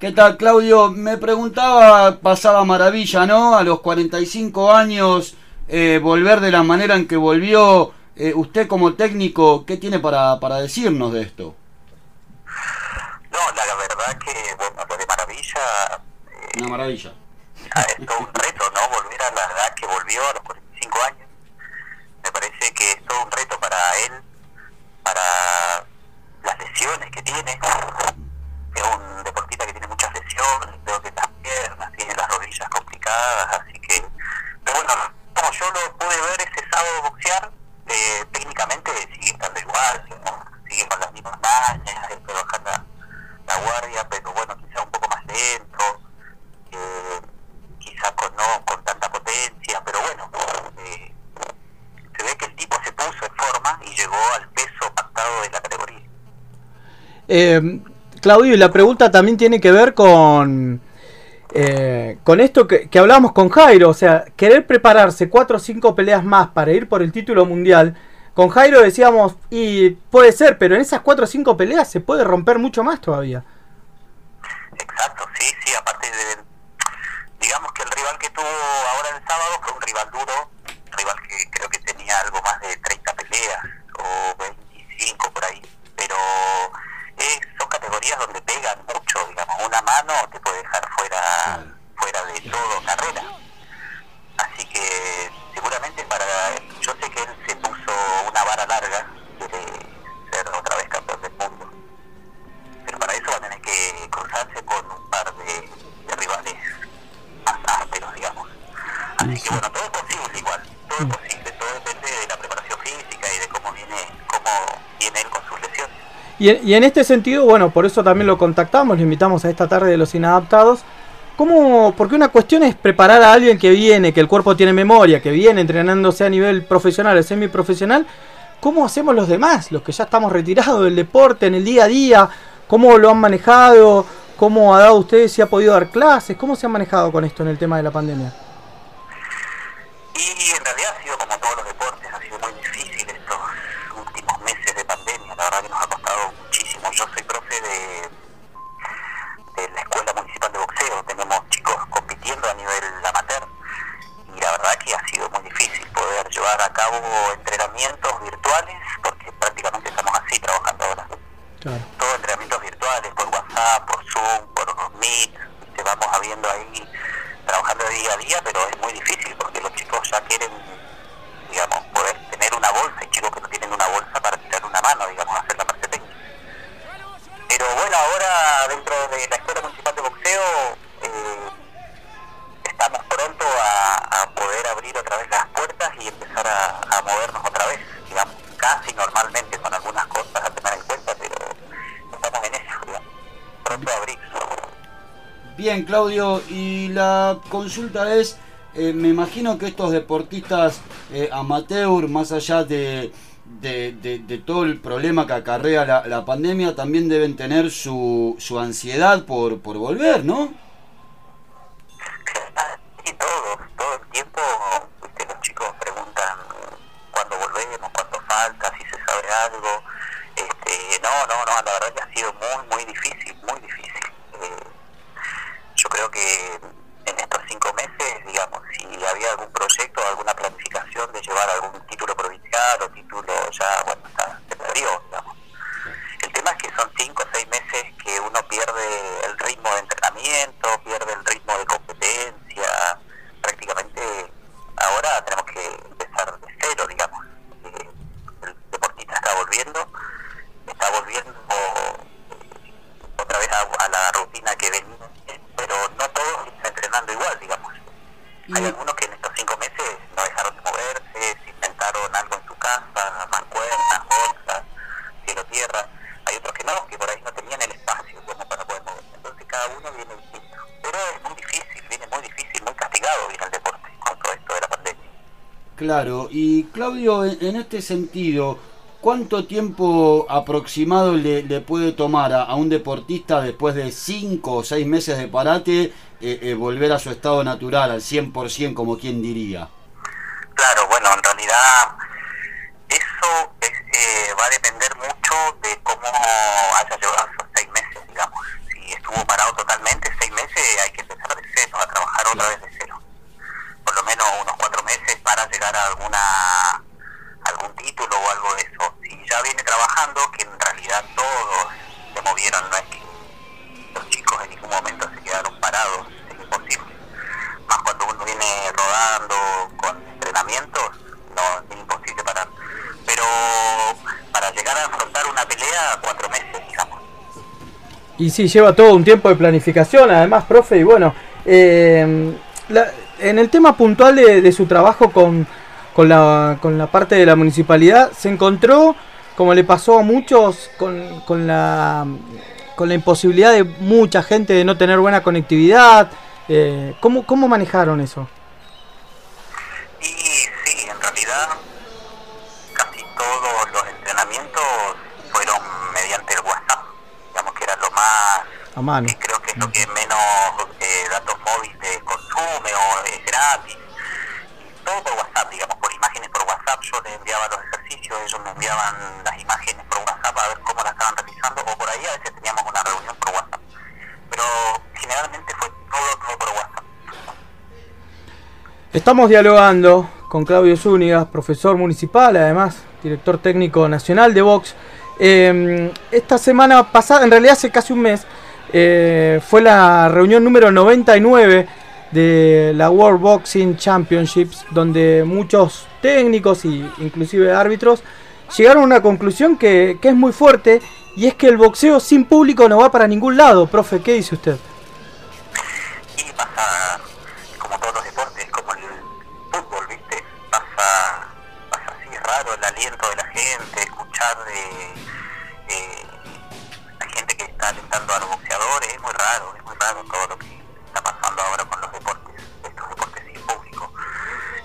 ¿Qué tal, Claudio? Me preguntaba, pasaba maravilla, ¿no? A los 45 años, eh, volver de la manera en que volvió. Eh, usted como técnico, ¿qué tiene para, para decirnos de esto? No, la verdad que, una maravilla. Ah, es todo un reto, ¿no? Volver a la edad que volvió, a los 45 años. Me parece que es todo un reto para él, para las lesiones que tiene. Es un deportista que tiene muchas lesiones, creo que las piernas, tiene las rodillas complicadas, así que... Pero bueno, como yo lo pude ver ese sábado boxear, eh, técnicamente sigue estando igual, sigue, con las mismas mañas, eh, trabajando guardia, pero bueno, quizá un poco más lento, eh, quizá con, no con tanta potencia, pero bueno, eh, se ve que el tipo se puso en forma y llegó al peso pactado de la categoría. Eh, Claudio, y la pregunta también tiene que ver con, eh, con esto que, que hablábamos con Jairo, o sea, querer prepararse cuatro o cinco peleas más para ir por el título mundial. Con Jairo decíamos, y puede ser, pero en esas cuatro o cinco peleas se puede romper mucho más todavía. Exacto, sí, sí, aparte de, digamos que el rival que tuvo ahora el sábado fue un rival duro, un rival que creo que tenía algo más de 30 peleas o 25 por ahí, pero son categorías donde pegan mucho, digamos, una mano te puede dejar fuera, fuera de todo carrera. Así que seguramente para, yo sé que él se una vara larga, quiere ser otra vez campeón del mundo, pero para eso va a tener que cruzarse con un par de, de rivales más ásperos, digamos. Así que bueno, todo es posible igual, todo es posible, todo depende de la preparación física y de cómo viene, cómo viene él con sus lesiones. Y, en- y en este sentido, bueno, por eso también lo contactamos, lo invitamos a esta tarde de los inadaptados. ¿Cómo? Porque una cuestión es preparar a alguien que viene, que el cuerpo tiene memoria, que viene entrenándose a nivel profesional o semiprofesional. ¿Cómo hacemos los demás, los que ya estamos retirados del deporte en el día a día? ¿Cómo lo han manejado? ¿Cómo ha dado ustedes si ha podido dar clases? ¿Cómo se han manejado con esto en el tema de la pandemia? Consulta es, eh, me imagino que estos deportistas eh, amateur, más allá de, de, todo el problema que acarrea la, la pandemia, también deben tener su, su ansiedad por, por volver, ¿no? Y todo, todo el tiempo, viste, los chicos preguntan cuándo volvemos, cuánto falta, si se sabe algo. Este, no, no, no, la verdad que ha sido muy, muy difícil, muy difícil. Eh, yo creo que en estos cinco meses, digamos, si había algún proyecto, alguna planificación de llevar algún título provincial o título ya, bueno, está, se perdió, digamos. El tema es que son cinco o seis meses que uno pierde el ritmo de entrenamiento, pierde el ritmo de competencia. Prácticamente ahora tenemos que empezar de cero, digamos. Eh, el deportista está volviendo, está volviendo eh, otra vez a, a la rutina que venía, pero no todos están entrenando igual, digamos. Hay algunos que en estos cinco meses no dejaron de moverse, se inventaron algo en su casa, mancuernas, bolsas, cielo tierra. Hay otros que no, que por ahí no tenían el espacio como para poder moverse. Entonces cada uno viene distinto. Pero es muy difícil, viene muy difícil, muy castigado viene el deporte con todo esto de la pandemia. Claro, en, este sentido, ¿cuánto tiempo aproximado le, puede tomar a, a un deportista después de 5 o 6 meses de parate eh, eh, volver a su estado natural, al 100% como quien diría? Claro, bueno, en realidad eso es, eh, va a depender mucho de cómo haya llevado esos seis meses, digamos. Si estuvo parado totalmente, seis meses hay que empezar de cero, a trabajar otra vez de cero. Por lo menos unos cuatro meses para llegar a alguna algún título o algo de eso. Si ya viene trabajando, que en realidad todos se movieron, no es que los chicos en ningún momento se quedaron parados, es imposible. Más cuando uno viene rodando con entrenamientos, no es imposible parar. Pero para llegar a afrontar una pelea, cuatro meses, digamos. Y sí, lleva todo un tiempo de planificación, además, profe, y bueno, eh, en el tema puntual de, su trabajo con, la, parte de la municipalidad, ¿se encontró como le pasó a muchos con, la, imposibilidad de mucha gente de no tener buena conectividad. Eh, ¿cómo, ¿Cómo manejaron eso? Y sí, en realidad casi todos los entrenamientos fueron mediante el WhatsApp, digamos que era lo más, A mano. creo que es lo que menos eh, datos móviles consume o es gratis. Y todo por WhatsApp, digamos, por imágenes por WhatsApp. Yo les enviaba los ejercicios, ellos me enviaban las imágenes por WhatsApp a ver cómo las estaban realizando, o por ahí a veces teníamos una reunión por WhatsApp. Pero generalmente fue todo, todo por WhatsApp. Estamos dialogando con Claudio Zúñiga, profesor municipal, además director técnico nacional de Vox. Eh, esta semana pasada, en realidad hace casi un mes, eh, fue la reunión número 99 de la World Boxing Championships, donde muchos técnicos e inclusive árbitros llegaron a una conclusión que, que es muy fuerte y es que el boxeo sin público no va para ningún lado. Profe, ¿qué dice usted? Pasa como todos los deportes, como el fútbol, ¿viste? Pasa, raro el aliento de la gente, escuchar de está alentando a los boxeadores, es muy raro, es muy raro todo lo que está pasando ahora con los deportes, estos deportes sin público.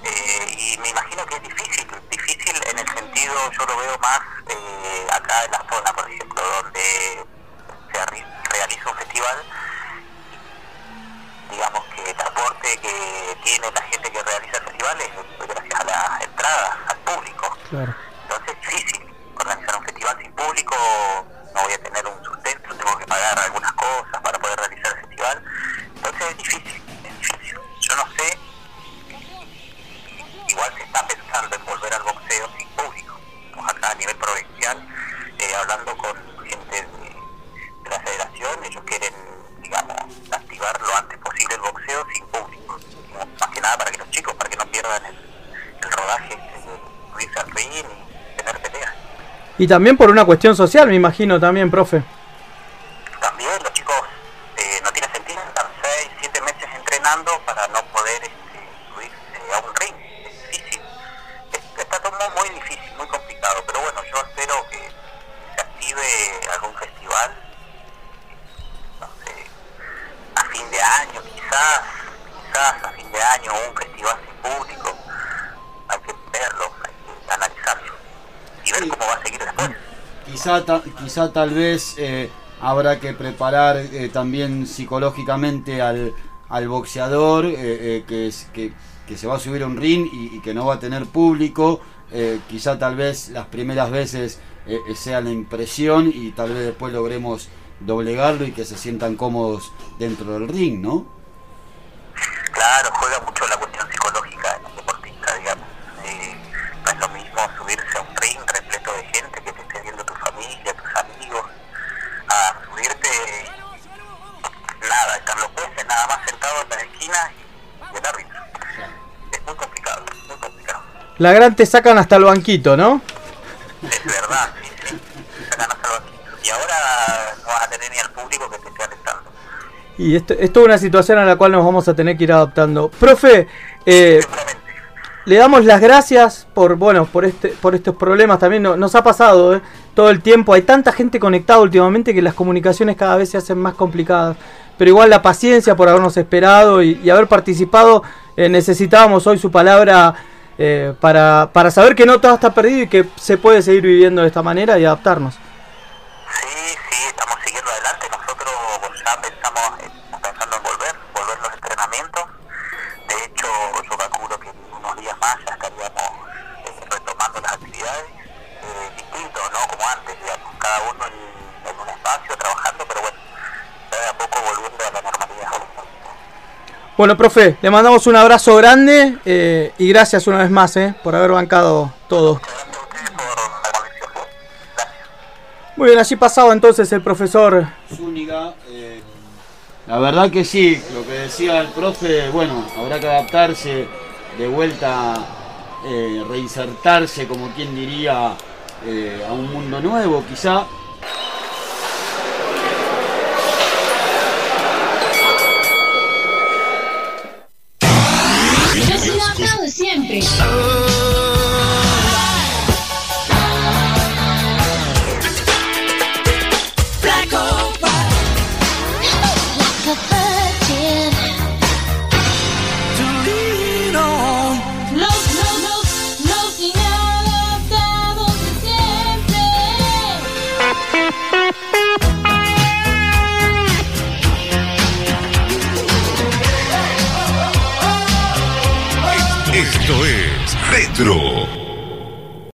Eh, y me imagino que es difícil, difícil en el sentido, yo lo veo más eh, acá en la zona, por ejemplo, donde se realiza un festival digamos que el aporte que tiene la gente que realiza el festival es gracias a las entradas, al público. Claro. Entonces es difícil organizar un festival sin público, no voy a tener un sustento, tengo que pagar algunas cosas para poder realizar el festival. Entonces es difícil, es difícil. Yo no sé, igual se está pensando en volver al boxeo sin público. Estamos acá a nivel provincial, eh, hablando con gente de, la federación, ellos quieren, digamos, activar lo antes posible el boxeo sin público. Más que nada para que los chicos, para que no pierdan el, el rodaje subirse al ring y tener peleas. Y también por una cuestión social, me imagino también, profe. También los chicos eh, no tiene sentido estar 6, 7 meses entrenando para no poder este, subirse a un ring. Es difícil. Es- Está todo muy difícil, muy complicado. Pero bueno, yo espero que se active algún festival, no sé, a fin de año quizás, quizás a fin de año un festival sin público. Hay que verlo, hay que analizarlo y ver cómo va a seguir después. Quizá, quizá tal vez eh, habrá que preparar eh, también psicológicamente al, al boxeador eh, que, es- que, que se va a subir a un ring y, y que no va a tener público. Quizá tal vez las primeras veces sea la impresión y tal vez después logremos doblegarlo y que se sientan cómodos dentro del ring, ¿no? Claro, juega mucho la cuestión psicológica en el deportista, digamos. Eh, no es lo mismo subirse a un ring repleto de gente que te esté viendo tu familia, tus amigos, a subirte nada, están los jueces nada más sentados en la esquina y el árbitro. Es muy complicado, muy complicado. La gran te sacan hasta el banquito, ¿no? Es verdad, sí, sí. Sacan hasta el banquito. Y ahora no vas a tener ni al público que te esté alentando. Y esto, esto es una situación a la cual nos vamos a tener que ir adaptando. Profe, eh, le damos las gracias por bueno por este por estos problemas también no- nos ha pasado eh, todo el tiempo hay tanta gente conectada últimamente que las comunicaciones cada vez se hacen más complicadas pero igual la paciencia por habernos esperado y, y haber participado eh, necesitábamos hoy su palabra eh, para, para saber que no todo está perdido y que se puede seguir viviendo de esta manera y adaptarnos Sí, sí, estamos siguiendo adelante. Nosotros ya pensamos, eh, estamos pensando en volver, volver los entrenamientos. De hecho, yo calculo que en unos días más ya estaríamos eh, retomando las actividades. Eh, distinto, ¿no? Como antes, digamos, cada uno en, en un espacio trabajando, pero bueno, ya de a poco volviendo a la normalidad. Bueno profe le mandamos un abrazo grande eh, y gracias una vez más eh, por haber bancado todo Muy bien, allí pasaba entonces el profesor Zúñiga. eh, la verdad que sí, lo que decía el profe, bueno, habrá que adaptarse de vuelta, reinsertarse, como quien diría, a un mundo nuevo, quizá.